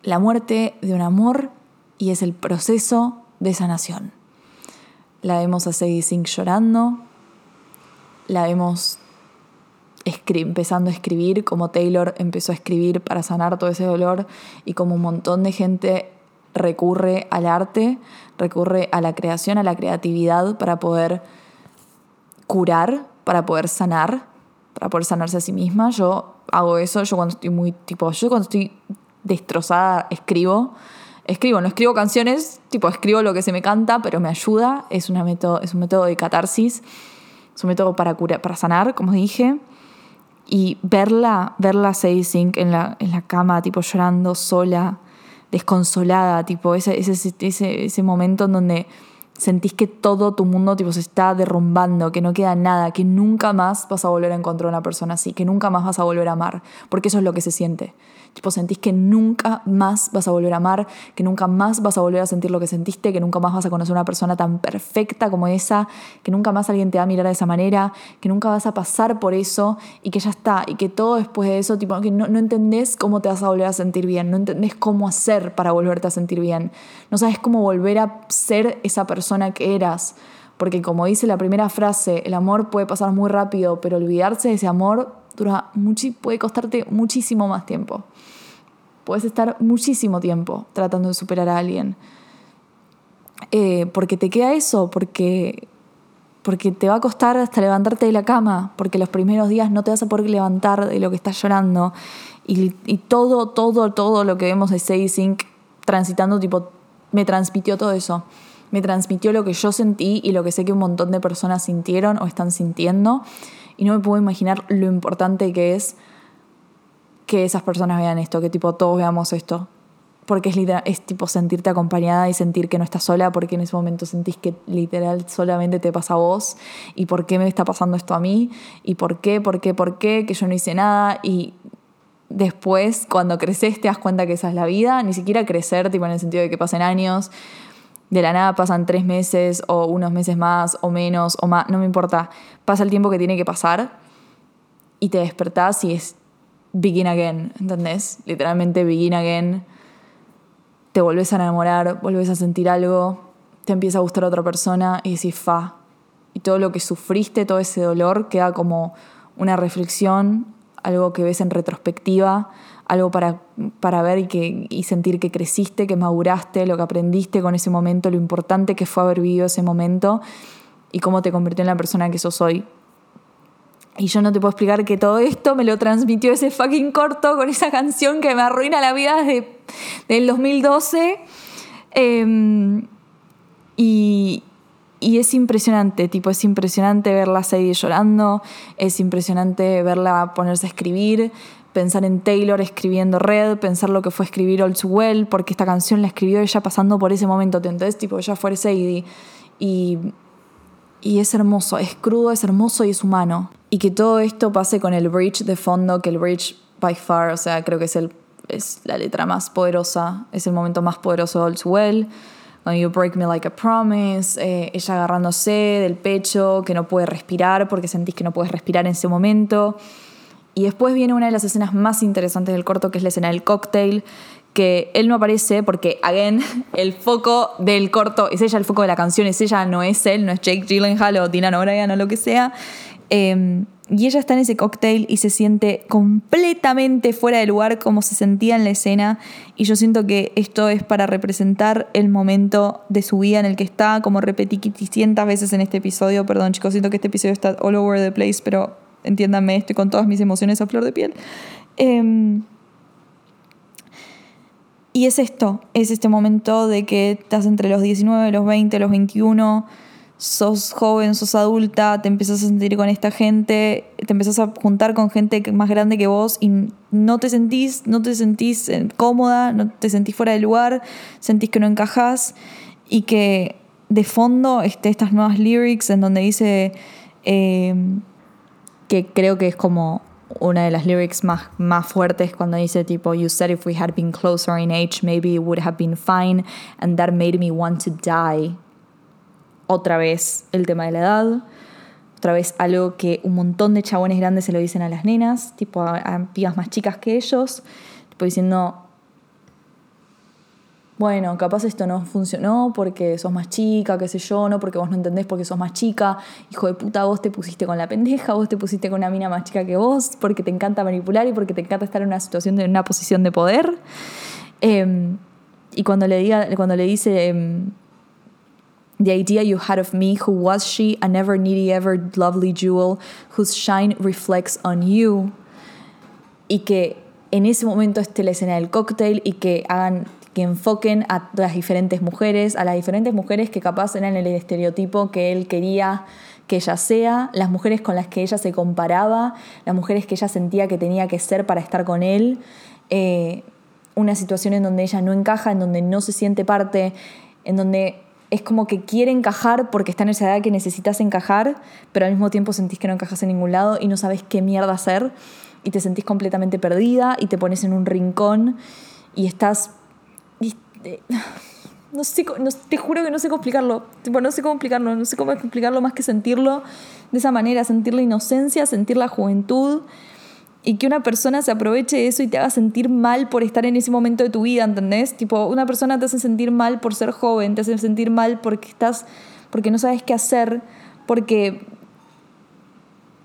la muerte de un amor y es el proceso de sanación. La vemos a Sadie Sink llorando, la vemos empezando a escribir, como Taylor empezó a escribir para sanar todo ese dolor y como un montón de gente recurre al arte, recurre a la creación, a la creatividad para poder curar, para poder sanar para poder sanarse a sí misma. Yo hago eso, yo cuando estoy muy, tipo, yo cuando estoy destrozada escribo. Escribo, no escribo canciones, tipo escribo lo que se me canta, pero me ayuda. Es, una método, es un método de catarsis, es un método para, curar, para sanar, como dije. Y verla, verla a Sink en la, en la cama, tipo llorando sola, desconsolada, tipo ese, ese, ese, ese momento en donde sentís que todo tu mundo tipo, se está derrumbando, que no queda nada, que nunca más vas a volver a encontrar una persona así, que nunca más vas a volver a amar, porque eso es lo que se siente. Tipo, sentís que nunca más vas a volver a amar, que nunca más vas a volver a sentir lo que sentiste, que nunca más vas a conocer una persona tan perfecta como esa, que nunca más alguien te va a mirar de esa manera, que nunca vas a pasar por eso y que ya está, y que todo después de eso, tipo, que no, no entendés cómo te vas a volver a sentir bien, no entendés cómo hacer para volverte a sentir bien, no sabes cómo volver a ser esa persona que eras. Porque como dice la primera frase, el amor puede pasar muy rápido, pero olvidarse de ese amor dura puede costarte muchísimo más tiempo. Puedes estar muchísimo tiempo tratando de superar a alguien. Eh, porque te queda eso, porque, porque te va a costar hasta levantarte de la cama, porque los primeros días no te vas a poder levantar de lo que estás llorando. Y, todo, todo, todo lo que vemos de Sadie Sink transitando, tipo, me transmitió todo eso. Me transmitió lo que yo sentí y lo que sé que un montón de personas sintieron o están sintiendo. Y no me puedo imaginar lo importante que es que esas personas vean esto, que tipo todos veamos esto. Porque es, literal, es tipo sentirte acompañada y sentir que no estás sola, porque en ese momento sentís que literal solamente te pasa a vos. ¿Y por qué me está pasando esto a mí? ¿Y por qué? ¿Por qué? ¿Por qué? Que yo no hice nada. Y después, cuando creces, te das cuenta que esa es la vida. Ni siquiera crecer, tipo en el sentido de que pasen años. De la nada pasan tres meses o unos meses más o menos o más, no me importa. Pasa el tiempo que tiene que pasar y te despertás y es begin again, ¿entendés? Literalmente begin again. Te volvés a enamorar, volvés a sentir algo, te empieza a gustar otra persona y decís fa. Y todo lo que sufriste, todo ese dolor queda como una reflexión, algo que ves en retrospectiva, algo para, para ver y, que, y sentir que creciste, que maduraste, lo que aprendiste con ese momento, lo importante que fue haber vivido ese momento y cómo te convirtió en la persona que sos hoy. Y yo no te puedo explicar que todo esto me lo transmitió ese fucking corto con esa canción que me arruina la vida desde el 2012. Em, y, y, es impresionante, tipo, es impresionante verla a llorando, es impresionante verla ponerse a escribir, pensar en Taylor escribiendo Red, pensar lo que fue escribir Too Well, porque esta canción la escribió ella pasando por ese momento, entonces, tipo, ella fue Sadie. Y, y es hermoso, es crudo, es hermoso y es humano y que todo esto pase con el bridge de fondo, que el bridge by far, o sea, creo que es, el, es la letra más poderosa, es el momento más poderoso de Too Well. When You Break Me Like a Promise, eh, ella agarrándose del pecho, que no puede respirar porque sentís que no puedes respirar en ese momento. Y después viene una de las escenas más interesantes del corto, que es la escena del cocktail, que él no aparece porque, again, el foco del corto es ella, el foco de la canción es ella, no es él, no es Jake Gyllenhaal o Dylan O'Brien o lo que sea. Em, y ella está en ese cóctel y se siente completamente fuera de lugar como se sentía en la escena. Y yo siento que esto es para representar el momento de su vida en el que está, como repetí 500 veces en este episodio. Perdón chicos, siento que este episodio está all over the place, pero entiéndanme, estoy con todas mis emociones a flor de piel. Em, y es esto, es este momento de que estás entre los 19, los 20, los 21 sos joven, sos adulta, te empiezas a sentir con esta gente, te empiezas a juntar con gente más grande que vos y no te sentís, no te sentís eh, cómoda, no te sentís fuera de lugar, sentís que no encajás y que de fondo este, estas nuevas lyrics en donde dice em, que creo que es como una de las lyrics más, más fuertes cuando dice tipo You said if we had been closer in age maybe it would have been fine and that made me want to die. Otra vez el tema de la edad, otra vez algo que un montón de chabones grandes se lo dicen a las nenas, tipo a, pibas más chicas que ellos, tipo diciendo, bueno, capaz esto no funcionó porque sos más chica, qué sé yo, no porque vos no entendés porque sos más chica, hijo de puta, vos te pusiste con la pendeja, vos te pusiste con una mina más chica que vos, porque te encanta manipular y porque te encanta estar en una situación de una posición de poder. Em, y cuando le, diga, cuando le dice... Em, The idea you had of me, who was she, a never needy, ever lovely jewel, whose shine reflects on you. Y que en ese momento esté la escena del cóctel y que hagan que enfoquen a las diferentes mujeres, a las diferentes mujeres que capaz eran el estereotipo que él quería que ella sea, las mujeres con las que ella se comparaba, las mujeres que ella sentía que tenía que ser para estar con él, eh, una situación en donde ella no encaja, en donde no se siente parte, en donde es como que quiere encajar porque está en esa edad que necesitas encajar, pero al mismo tiempo sentís que no encajas en ningún lado y no sabes qué mierda hacer y te sentís completamente perdida y te pones en un rincón y estás... No sé, te juro que no sé cómo explicarlo. No sé cómo explicarlo, no sé cómo más que sentirlo de esa manera, sentir la inocencia, sentir la juventud y que una persona se aproveche de eso y te haga sentir mal por estar en ese momento de tu vida, ¿entendés? Tipo, una persona te hace sentir mal por ser joven, te hace sentir mal porque estás, porque no sabes qué hacer, porque,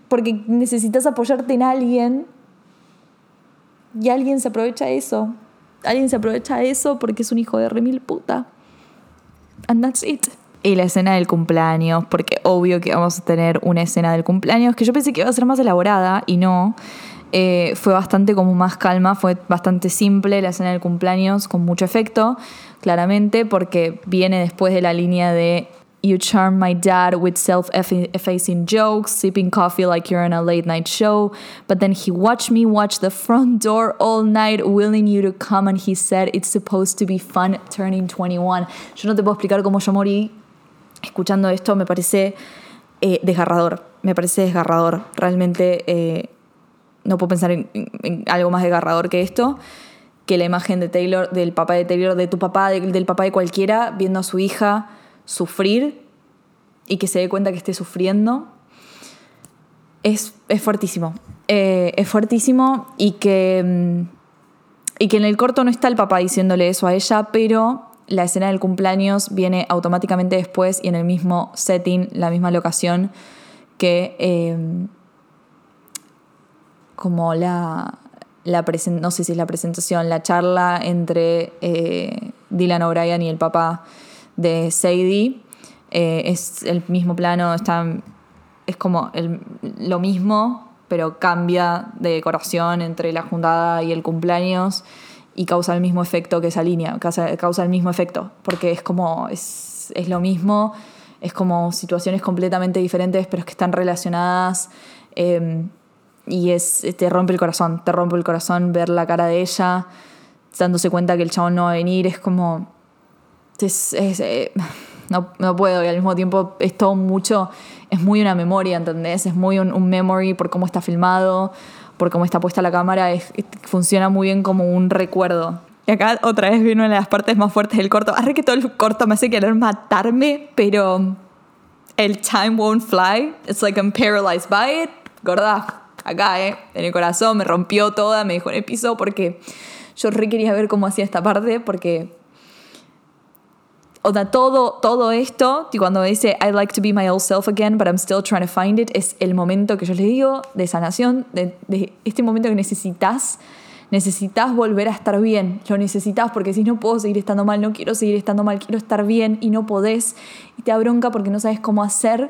porque necesitas apoyarte en alguien y alguien se aprovecha de eso. Alguien se aprovecha de eso porque es un hijo de remil puta. And that's it. Y la escena del cumpleaños, porque obvio que vamos a tener una escena del cumpleaños que yo pensé que iba a ser más elaborada y no. Eh, fue bastante como más calma, fue bastante simple la escena del cumpleaños con mucho efecto, claramente, porque viene después de la línea de You charm my dad with self effacing jokes, sipping coffee like you're on a late night show. But then he watched me watch the front door all night, willing you to come, and he said it's supposed to be fun turning 21. Yo no te puedo explicar cómo yo morí escuchando esto, me parece eh, desgarrador. Me parece desgarrador. Realmente. Eh, no puedo pensar en, algo más desgarrador que esto, que la imagen de Taylor, del papá de Taylor, de tu papá, del papá de cualquiera, viendo a su hija sufrir y que se dé cuenta que esté sufriendo. Es, es fuertísimo. Eh, es fuertísimo y que, mm, y que en el corto no está el papá diciéndole eso a ella, pero la escena del cumpleaños viene automáticamente después y en el mismo setting, la misma locación que eh, como la, la no sé si es la presentación, la charla entre eh, Dylan O'Brien y el papá de Sadie. Eh, es el mismo plano, está, es como lo mismo, pero cambia de decoración entre la juntada y el cumpleaños y causa el mismo efecto que esa línea, causa, causa el mismo efecto, porque es como, es, es, lo mismo, es como situaciones completamente diferentes, pero que están relacionadas. Eh, y es, te rompe el corazón, te rompe el corazón ver la cara de ella, dándose cuenta que el chabón no va a venir, es como... Es, eh, no, no, puedo y al mismo tiempo es todo mucho, es muy una memoria, ¿entendés? Es muy un, memory por cómo está filmado, por cómo está puesta la cámara, es, funciona muy bien como un recuerdo. Y acá otra vez viene una de las partes más fuertes del corto. Arre que todo el corto me hace querer matarme, pero el time won't fly. It's like I'm paralyzed by it. Gorda, acá, ¿eh? En el corazón, me rompió toda, me dejó en el piso porque yo re quería ver cómo hacía esta parte porque... O sea, todo, todo esto, y cuando dice I'd like to be my old self again, but I'm still trying to find it, es el momento que yo les digo de sanación, de, de este momento que necesitas, necesitas volver a estar bien, lo necesitas porque si no puedo seguir estando mal, no quiero seguir estando mal, quiero estar bien y no podés, y te abronca porque no sabes cómo hacer,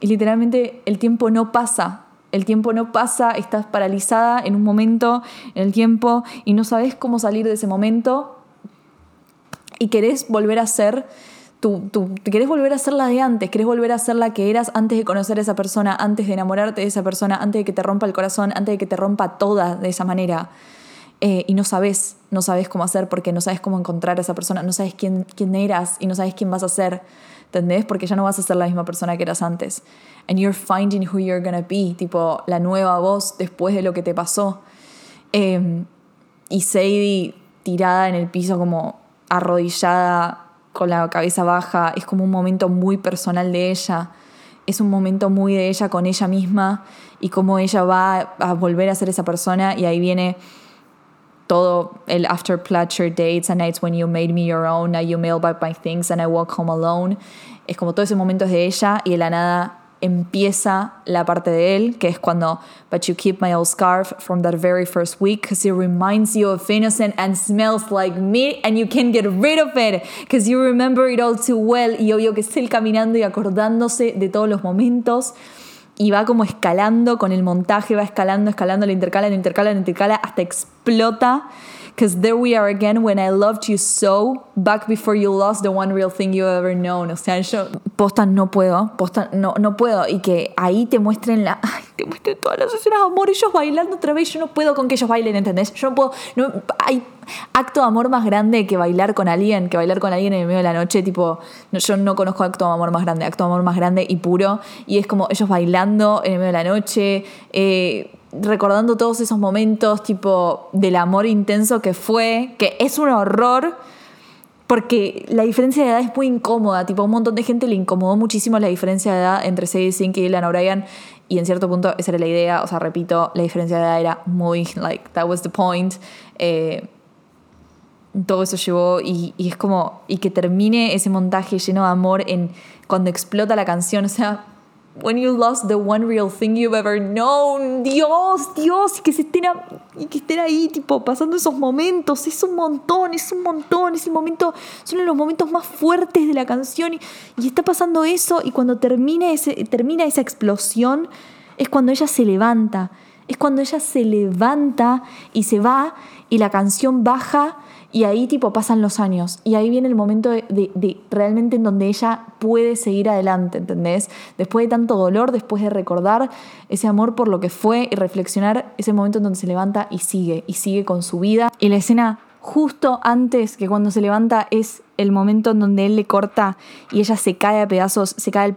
y literalmente el tiempo no pasa, el tiempo no pasa, estás paralizada en un momento, en el tiempo, y no sabes cómo salir de ese momento. Y querés volver a ser tú, querés volver a ser la de antes, querés volver a ser la que eras antes de conocer a esa persona, antes de enamorarte de esa persona, antes de que te rompa el corazón, antes de que te rompa toda de esa manera. Eh, y no sabes, no sabes cómo hacer porque no sabes cómo encontrar a esa persona, no sabes quién, quién eras y no sabes quién vas a ser, ¿entendés? Porque ya no vas a ser la misma persona que eras antes and you're finding who you're gonna be, tipo la nueva voz después de lo que te pasó. Em, y Sadie tirada en el piso como arrodillada con la cabeza baja, es como un momento muy personal de ella, es un momento muy de ella con ella misma y cómo ella va a volver a ser esa persona y ahí viene todo el after pleasure dates and nights when you made me your own, now you mail back my things and I walk home alone. Es como todo ese momento es de ella y de la nada empieza la parte de él, que es cuando, but you keep my old scarf from that very first week because it reminds you of innocent and smells like me and you can't get rid of it because you remember it all too well. Y obvio que es caminando y acordándose de todos los momentos y va como escalando con el montaje, va escalando, escalando, la intercala, la intercala, la intercala, hasta explota. Cause there we are again when I loved you so, back before you lost the one real thing you ever known. O sea, yo posta no puedo, posta no, no puedo. Y que ahí te muestren la. Ay, te muestren todas las escenas de amor, ellos bailando otra vez. Yo no puedo con que ellos bailen, ¿entendés? Yo no puedo. No, hay acto de amor más grande que bailar con alguien, que bailar con alguien en el medio de la noche. Tipo, yo no conozco acto de amor más grande, acto de amor más grande y puro. Y es como ellos bailando en el medio de la noche. Eh, recordando todos esos momentos, tipo, del amor intenso que fue, que es un horror, porque la diferencia de edad es muy incómoda, tipo, a un montón de gente le incomodó muchísimo la diferencia de edad entre Sadie Sink y Ilan O'Brien, y en cierto punto esa era la idea, o sea, repito, la diferencia de edad era muy, like, that was the point. Eh, todo eso llevó y, y, es como, y que termine ese montaje lleno de amor en cuando explota la canción, o sea, when you lost the one real thing you've ever known. Dios, Dios, y que se estén, que estén ahí, tipo, pasando esos momentos. Es un montón, es un montón. Es el momento, son los momentos más fuertes de la canción. Y, y está pasando eso. Y cuando termina, ese, termina esa explosión, es cuando ella se levanta. Es cuando ella se levanta y se va y la canción baja y ahí tipo pasan los años y ahí viene el momento de, realmente en donde ella puede seguir adelante, ¿entendés? Después de tanto dolor, después de recordar ese amor por lo que fue y reflexionar ese momento en donde se levanta y sigue, y sigue con su vida. Y la escena justo antes que cuando se levanta es el momento en donde él le corta y ella se cae a pedazos, se cae al,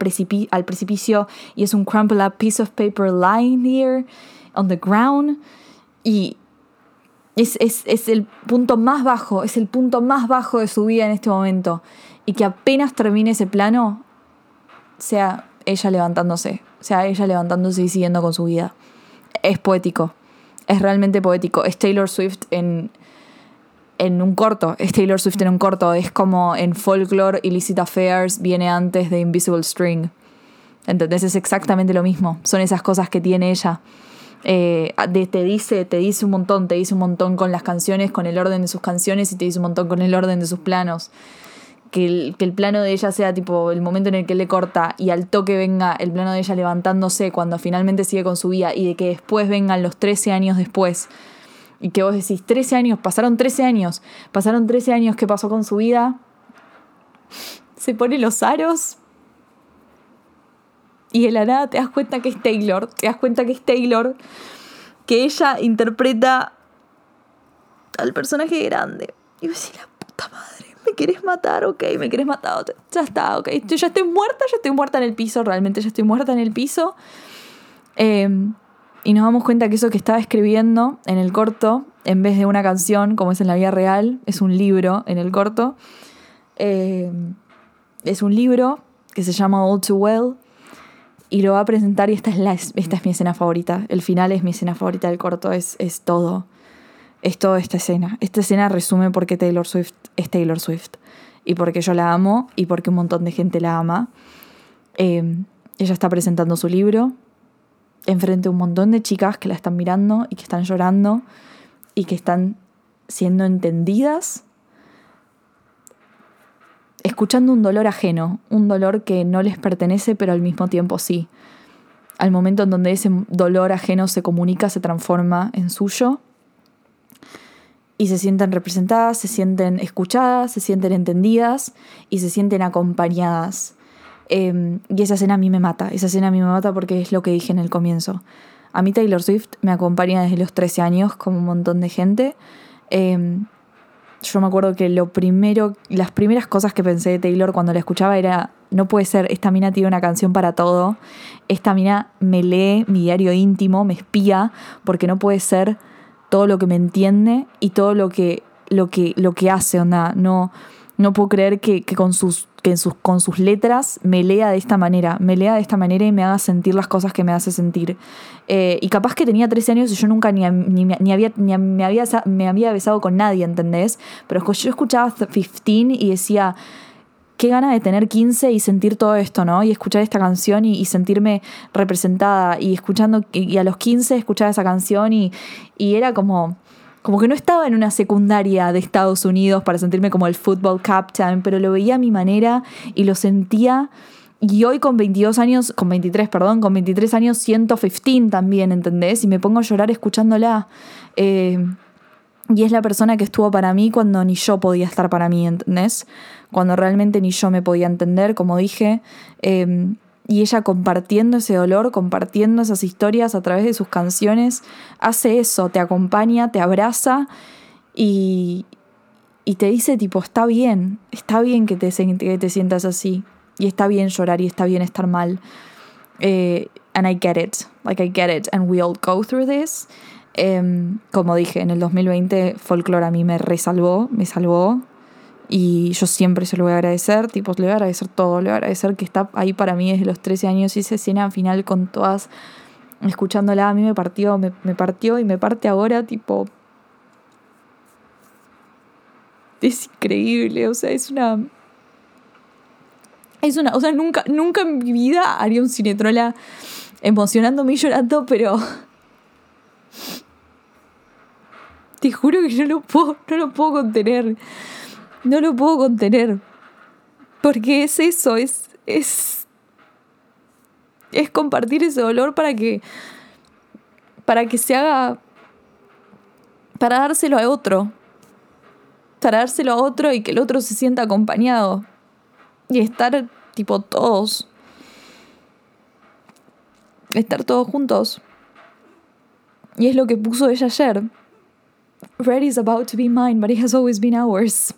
precipicio y es un crumpled up piece of paper lying here on the ground. Y es, el punto más bajo, es el punto más bajo de su vida en este momento. Y que apenas termine ese plano, sea ella levantándose, sea ella levantándose y siguiendo con su vida. Es poético, es realmente poético. Es Taylor Swift en, en un corto, es Taylor Swift en un corto. Es como en Folklore, Illicit Affairs viene antes de Invisible String. ¿Entendés? Es exactamente lo mismo. Son esas cosas que tiene ella. Eh, te, dice, te dice un montón, te dice un montón con las canciones, con el orden de sus canciones y te dice un montón con el orden de sus planos. Que el, plano de ella sea tipo el momento en el que le corta y al toque venga el plano de ella levantándose cuando finalmente sigue con su vida y de que después vengan los 13 años después. Y que vos decís, 13 años, pasaron 13 años, pasaron 13 años, ¿qué pasó con su vida? Se pone los aros, y de la nada te das cuenta que es Taylor, te das cuenta que es Taylor, que ella interpreta al personaje grande. Y yo decía, la puta madre, ¿me querés matar? Ok, me querés matar, ya está, ok, ya estoy muerta, ya estoy muerta en el piso, realmente ya estoy muerta en el piso. Em, y nos damos cuenta que eso que estaba escribiendo en el corto, en vez de una canción, como es en la vida real, es un libro en el corto. Em, es un libro que se llama All Too Well y lo va a presentar y esta es, la, esta es mi escena favorita. El final es mi escena favorita del corto, es, es todo. Es toda esta escena. Esta escena resume por qué Taylor Swift es Taylor Swift. Y porque yo la amo y porque un montón de gente la ama. Em, ella está presentando su libro enfrente de un montón de chicas que la están mirando y que están llorando y que están siendo entendidas escuchando un dolor ajeno, un dolor que no les pertenece pero al mismo tiempo sí. Al momento en donde ese dolor ajeno se comunica, se transforma en suyo y se sienten representadas, se sienten escuchadas, se sienten entendidas y se sienten acompañadas. Em, y esa escena a mí me mata, esa escena a mí me mata porque es lo que dije en el comienzo. A mí Taylor Swift me acompaña desde los 13 años como un montón de gente. Em, yo me acuerdo que lo primero, las primeras cosas que pensé de Taylor cuando la escuchaba era, no puede ser, esta mina tiene una canción para todo, esta mina me lee mi diario íntimo, me espía, porque no puede ser todo lo que me entiende y todo lo que, lo que, lo que hace, onda, no, no puedo creer que, que con sus sus, con sus letras me lea de esta manera, me lea de esta manera y me haga sentir las cosas que me hace sentir. Eh, y capaz que tenía 13 años y yo nunca ni, ni, había, ni me, había, me había besado con nadie, ¿entendés? Pero yo escuchaba 15 y decía, qué gana de tener 15 y sentir todo esto, ¿no? Y escuchar esta canción y, sentirme representada. Y escuchando, y, a los 15 escuchar esa canción y era como como que no estaba en una secundaria de Estados Unidos para sentirme como el football captain, pero lo veía a mi manera y lo sentía Y hoy con 22 años, con 23, perdón, con 23 años siento 15 también, ¿entendés? Y me pongo a llorar escuchándola. Eh, y es la persona que estuvo para mí cuando ni yo podía estar para mí, ¿entendés? Cuando realmente ni yo me podía entender, como dije. Eh, y ella compartiendo ese dolor, compartiendo esas historias a través de sus canciones, hace eso, te acompaña, te abraza y, y te dice tipo, está bien, está bien que te, sientas así. Y está bien llorar y está bien estar mal. Eh, and I get it, like I get it, and we all go through this. Em, como dije, en el 2020 Folklore a mí me resalvó, me salvó. Y yo siempre se lo voy a agradecer, tipo, le voy a agradecer todo, le voy a agradecer que está ahí para mí desde los 13 años esa escena final con todas, escuchándola, a mí me partió, me, me partió y me parte ahora, tipo... Es increíble, o sea, es una es una, o sea, nunca, nunca en mi vida haría un cinetrola emocionándome y llorando, pero te juro que no puedo, no lo puedo contener. No lo puedo contener. Porque es eso, es, es, es compartir ese dolor para que, para que se haga, para dárselo a otro. Para dárselo a otro y que el otro se sienta acompañado y estar tipo todos. Estar todos juntos. Y es lo que puso ella ayer. Red is about to be mine, but it has always been ours.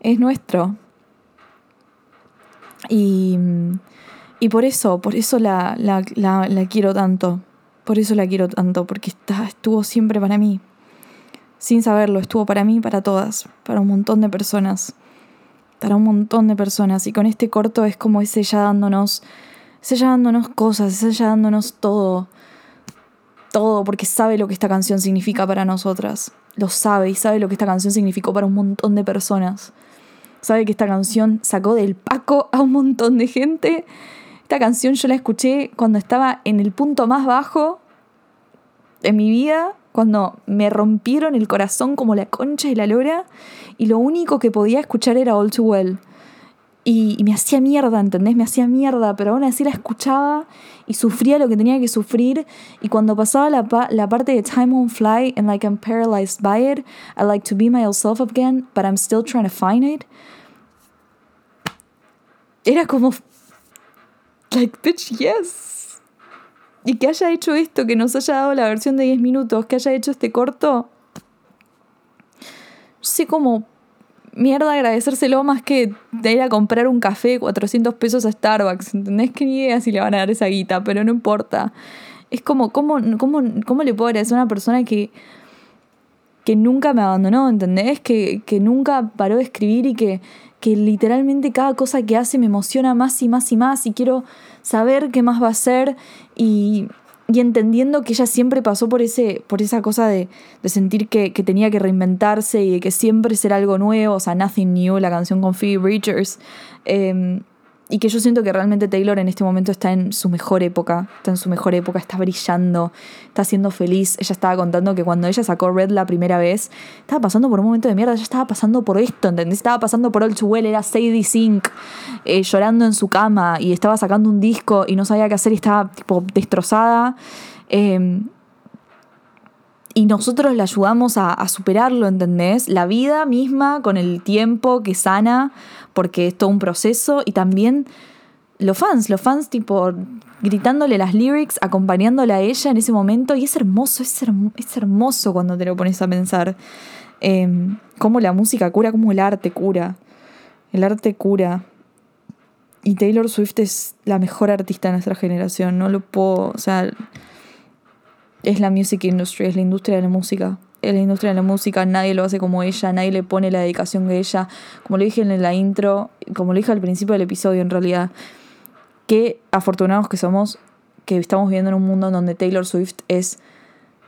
Es nuestro. Y, y por eso, por eso la, la, la, quiero tanto. Por eso la quiero tanto, porque está, estuvo siempre para mí. Sin saberlo, estuvo para mí, para todas, para un montón de personas para un montón de personas y con este corto es como ese ya dándonos, ese ya dándonos cosas, ese ya dándonos todo, todo, porque sabe lo que esta canción significa para nosotras, lo sabe y sabe lo que esta canción significó para un montón de personas, sabe que esta canción sacó del paco a un montón de gente, esta canción yo la escuché cuando estaba en el punto más bajo de mi vida cuando me rompieron el corazón como la concha y la lora y lo único que podía escuchar era All Too Well. Y, me hacía mierda, ¿entendés? Me hacía mierda, pero aún así la escuchaba y sufría lo que tenía que sufrir. Y cuando pasaba la, la parte de Time Won't Fly and like I'm paralyzed by it, I like to be myself again, but I'm still trying to find it. Era como, like, bitch, yes. Y que haya hecho esto, que nos haya dado la versión de 10 minutos, que haya hecho este corto, sé cómo mierda agradecérselo más que de ir a comprar un café 400 pesos a Starbucks. ¿Entendés? Que ni idea si le van a dar esa guita, pero no importa. Es como, ¿cómo, cómo, cómo le puedo agradecer a una persona que, que nunca me abandonó, ¿entendés? Que, que nunca paró de escribir y que, que literalmente cada cosa que hace me emociona más y más y más y quiero saber qué más va a hacer y, y entendiendo que ella siempre pasó por, ese, por esa cosa de, de sentir que, que, tenía que reinventarse y de que siempre será algo nuevo, o sea, Nothing New, la canción con Phoebe Bridgers. Eh, y que yo siento que realmente Taylor en este momento está en su mejor época, está en su mejor época, está brillando, está siendo feliz. Ella estaba contando que cuando ella sacó Red la primera vez, estaba pasando por un momento de mierda, ella estaba pasando por esto, ¿entendés? Estaba pasando por All Too era Sadie Sink, eh, llorando en su cama y estaba sacando un disco y no sabía qué hacer y estaba tipo destrozada. Eh, y nosotros la ayudamos a, superarlo, ¿entendés? La vida misma con el tiempo que sana, porque es todo un proceso, y también los fans, los fans tipo gritándole las lyrics, acompañándola a ella en ese momento, y es hermoso, es, hermo, es hermoso cuando te lo pones a pensar. Eh, cómo la música cura, cómo el arte cura. El arte cura. Y Taylor Swift es la mejor artista de nuestra generación, no lo puedo, o sea, es la music industry, es la industria de la música. Es la industria de la música, nadie lo hace como ella, nadie le pone la dedicación de ella. Como lo dije en la intro, como lo dije al principio del episodio en realidad, qué afortunados que somos que estamos viviendo en un mundo donde Taylor Swift es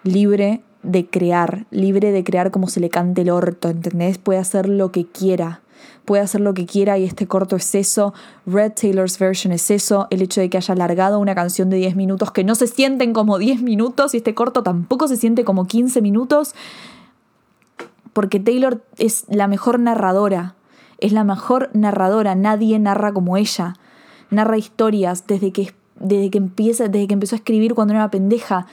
libre de crear, libre de crear como se le cante el orto, ¿entendés? Puede hacer lo que quiera puede hacer lo que quiera y este corto es eso, Red Taylor's version es eso, el hecho de que haya alargado una canción de 10 minutos que no se sienten como 10 minutos y este corto tampoco se siente como 15 minutos, porque Taylor es la mejor narradora, Es la mejor narradora, nadie narra como ella. Narra historias desde que, desde que, empieza, desde que empezó a escribir cuando era una pendeja.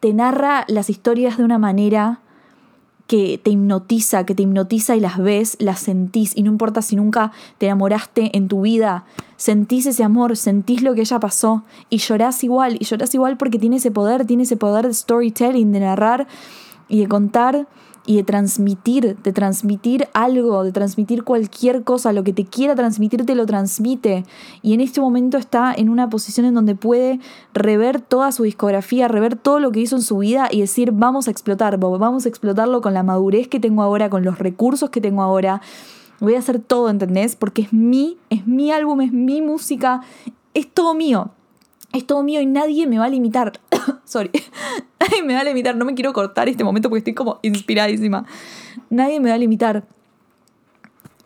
Te narra las historias de una manera que te hipnotiza, que te hipnotiza y las ves, las sentís, y no importa si nunca te enamoraste en tu vida, sentís ese amor, sentís lo que ella pasó, y llorás igual, y llorás igual porque tiene ese poder, tiene ese poder de storytelling, de narrar y de contar y de transmitir, de transmitir algo, de transmitir cualquier cosa, lo que te quiera transmitir te lo transmite. Y en este momento está en una posición en donde puede rever toda su discografía, rever todo lo que hizo en su vida y decir, vamos a explotar, vamos a explotarlo con la madurez que tengo ahora, con los recursos que tengo ahora. Voy a hacer todo, ¿entendés? Porque es mi, es mi álbum, es mi música, es todo mío es todo mío y nadie me va a limitar. Sorry. Nadie me va a limitar. No me quiero cortar este momento porque estoy como inspiradísima. Nadie me va a limitar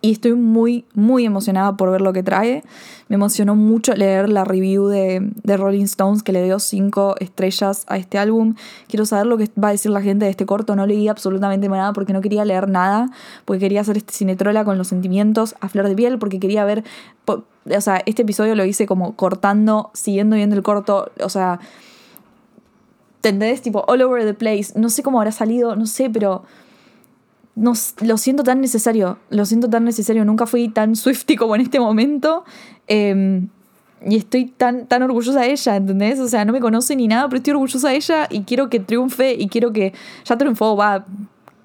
y estoy muy, muy emocionada por ver lo que trae. Me emocionó mucho leer la review de, de, Rolling Stones que le dio cinco estrellas a este álbum. Quiero saber lo que va a decir la gente de este corto. No leí absolutamente nada porque no quería leer nada, porque quería hacer este cinetrola con los sentimientos a flor de piel, porque quería ver... O sea, este episodio lo hice como cortando, siguiendo viendo el corto, o sea... ¿Entendés? Tipo, all over the place. No sé cómo habrá salido, no sé, pero no, lo siento tan necesario, lo siento tan necesario, nunca fui tan Swifty como en este momento. Em, y estoy tan, tan orgullosa de ella, ¿entendés? O sea, no me conoce ni nada, pero estoy orgullosa de ella y quiero que triunfe y quiero que. Ya triunfó, va.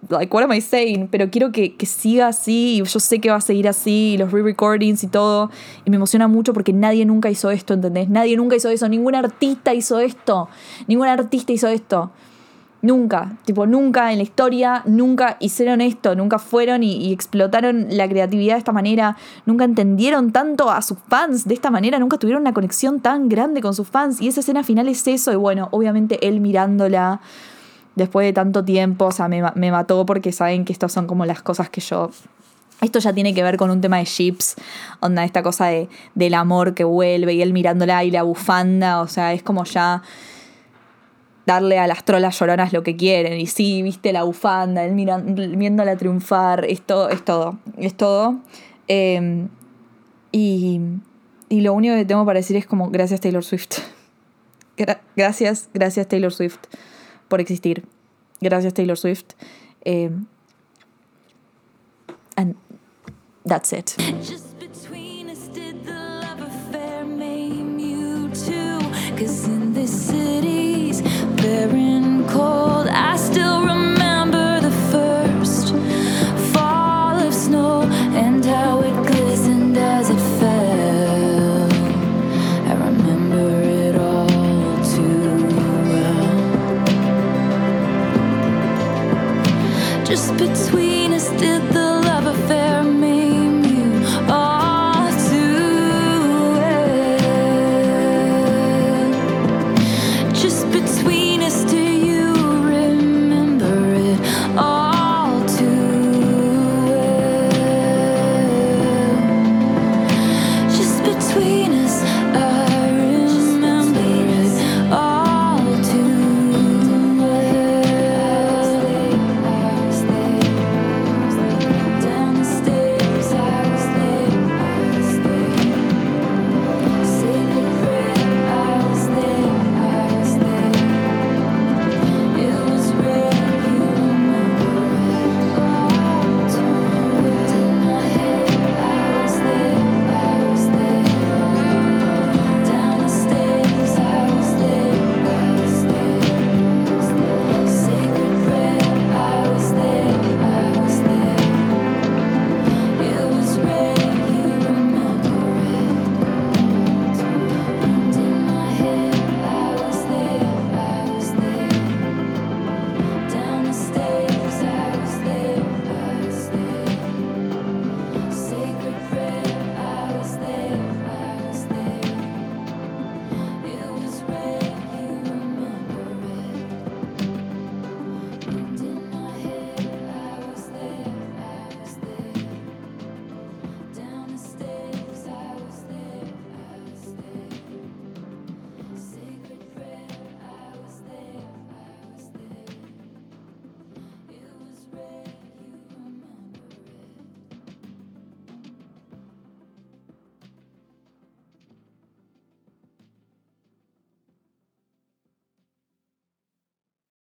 Like, what am I saying? Pero quiero que, que siga así y yo sé que va a seguir así, y los re-recordings y todo. Y me emociona mucho porque nadie nunca hizo esto, ¿entendés? Nadie nunca hizo eso, ningún artista hizo esto. Ningún artista hizo esto. Nunca, tipo, nunca en la historia, nunca hicieron esto, nunca fueron y, explotaron la creatividad de esta manera, nunca entendieron tanto a sus fans de esta manera, nunca tuvieron una conexión tan grande con sus fans. Y esa escena final es eso, y bueno, obviamente él mirándola después de tanto tiempo, o sea, me, me mató porque saben que estas son como las cosas que yo esto ya tiene que ver con un tema de chips, onda, esta cosa de, del amor que vuelve y él mirándola y la bufanda, o sea, es como ya darle a las trolas lloronas lo que quieren. Y sí, viste la bufanda, él viéndola triunfar, es todo, es todo, es todo. Em, y, y, lo único que tengo para decir es como gracias Taylor Swift. gracias, gracias Taylor Swift por existir. Gracias Taylor Swift. Um, and that's it. cold. I still remember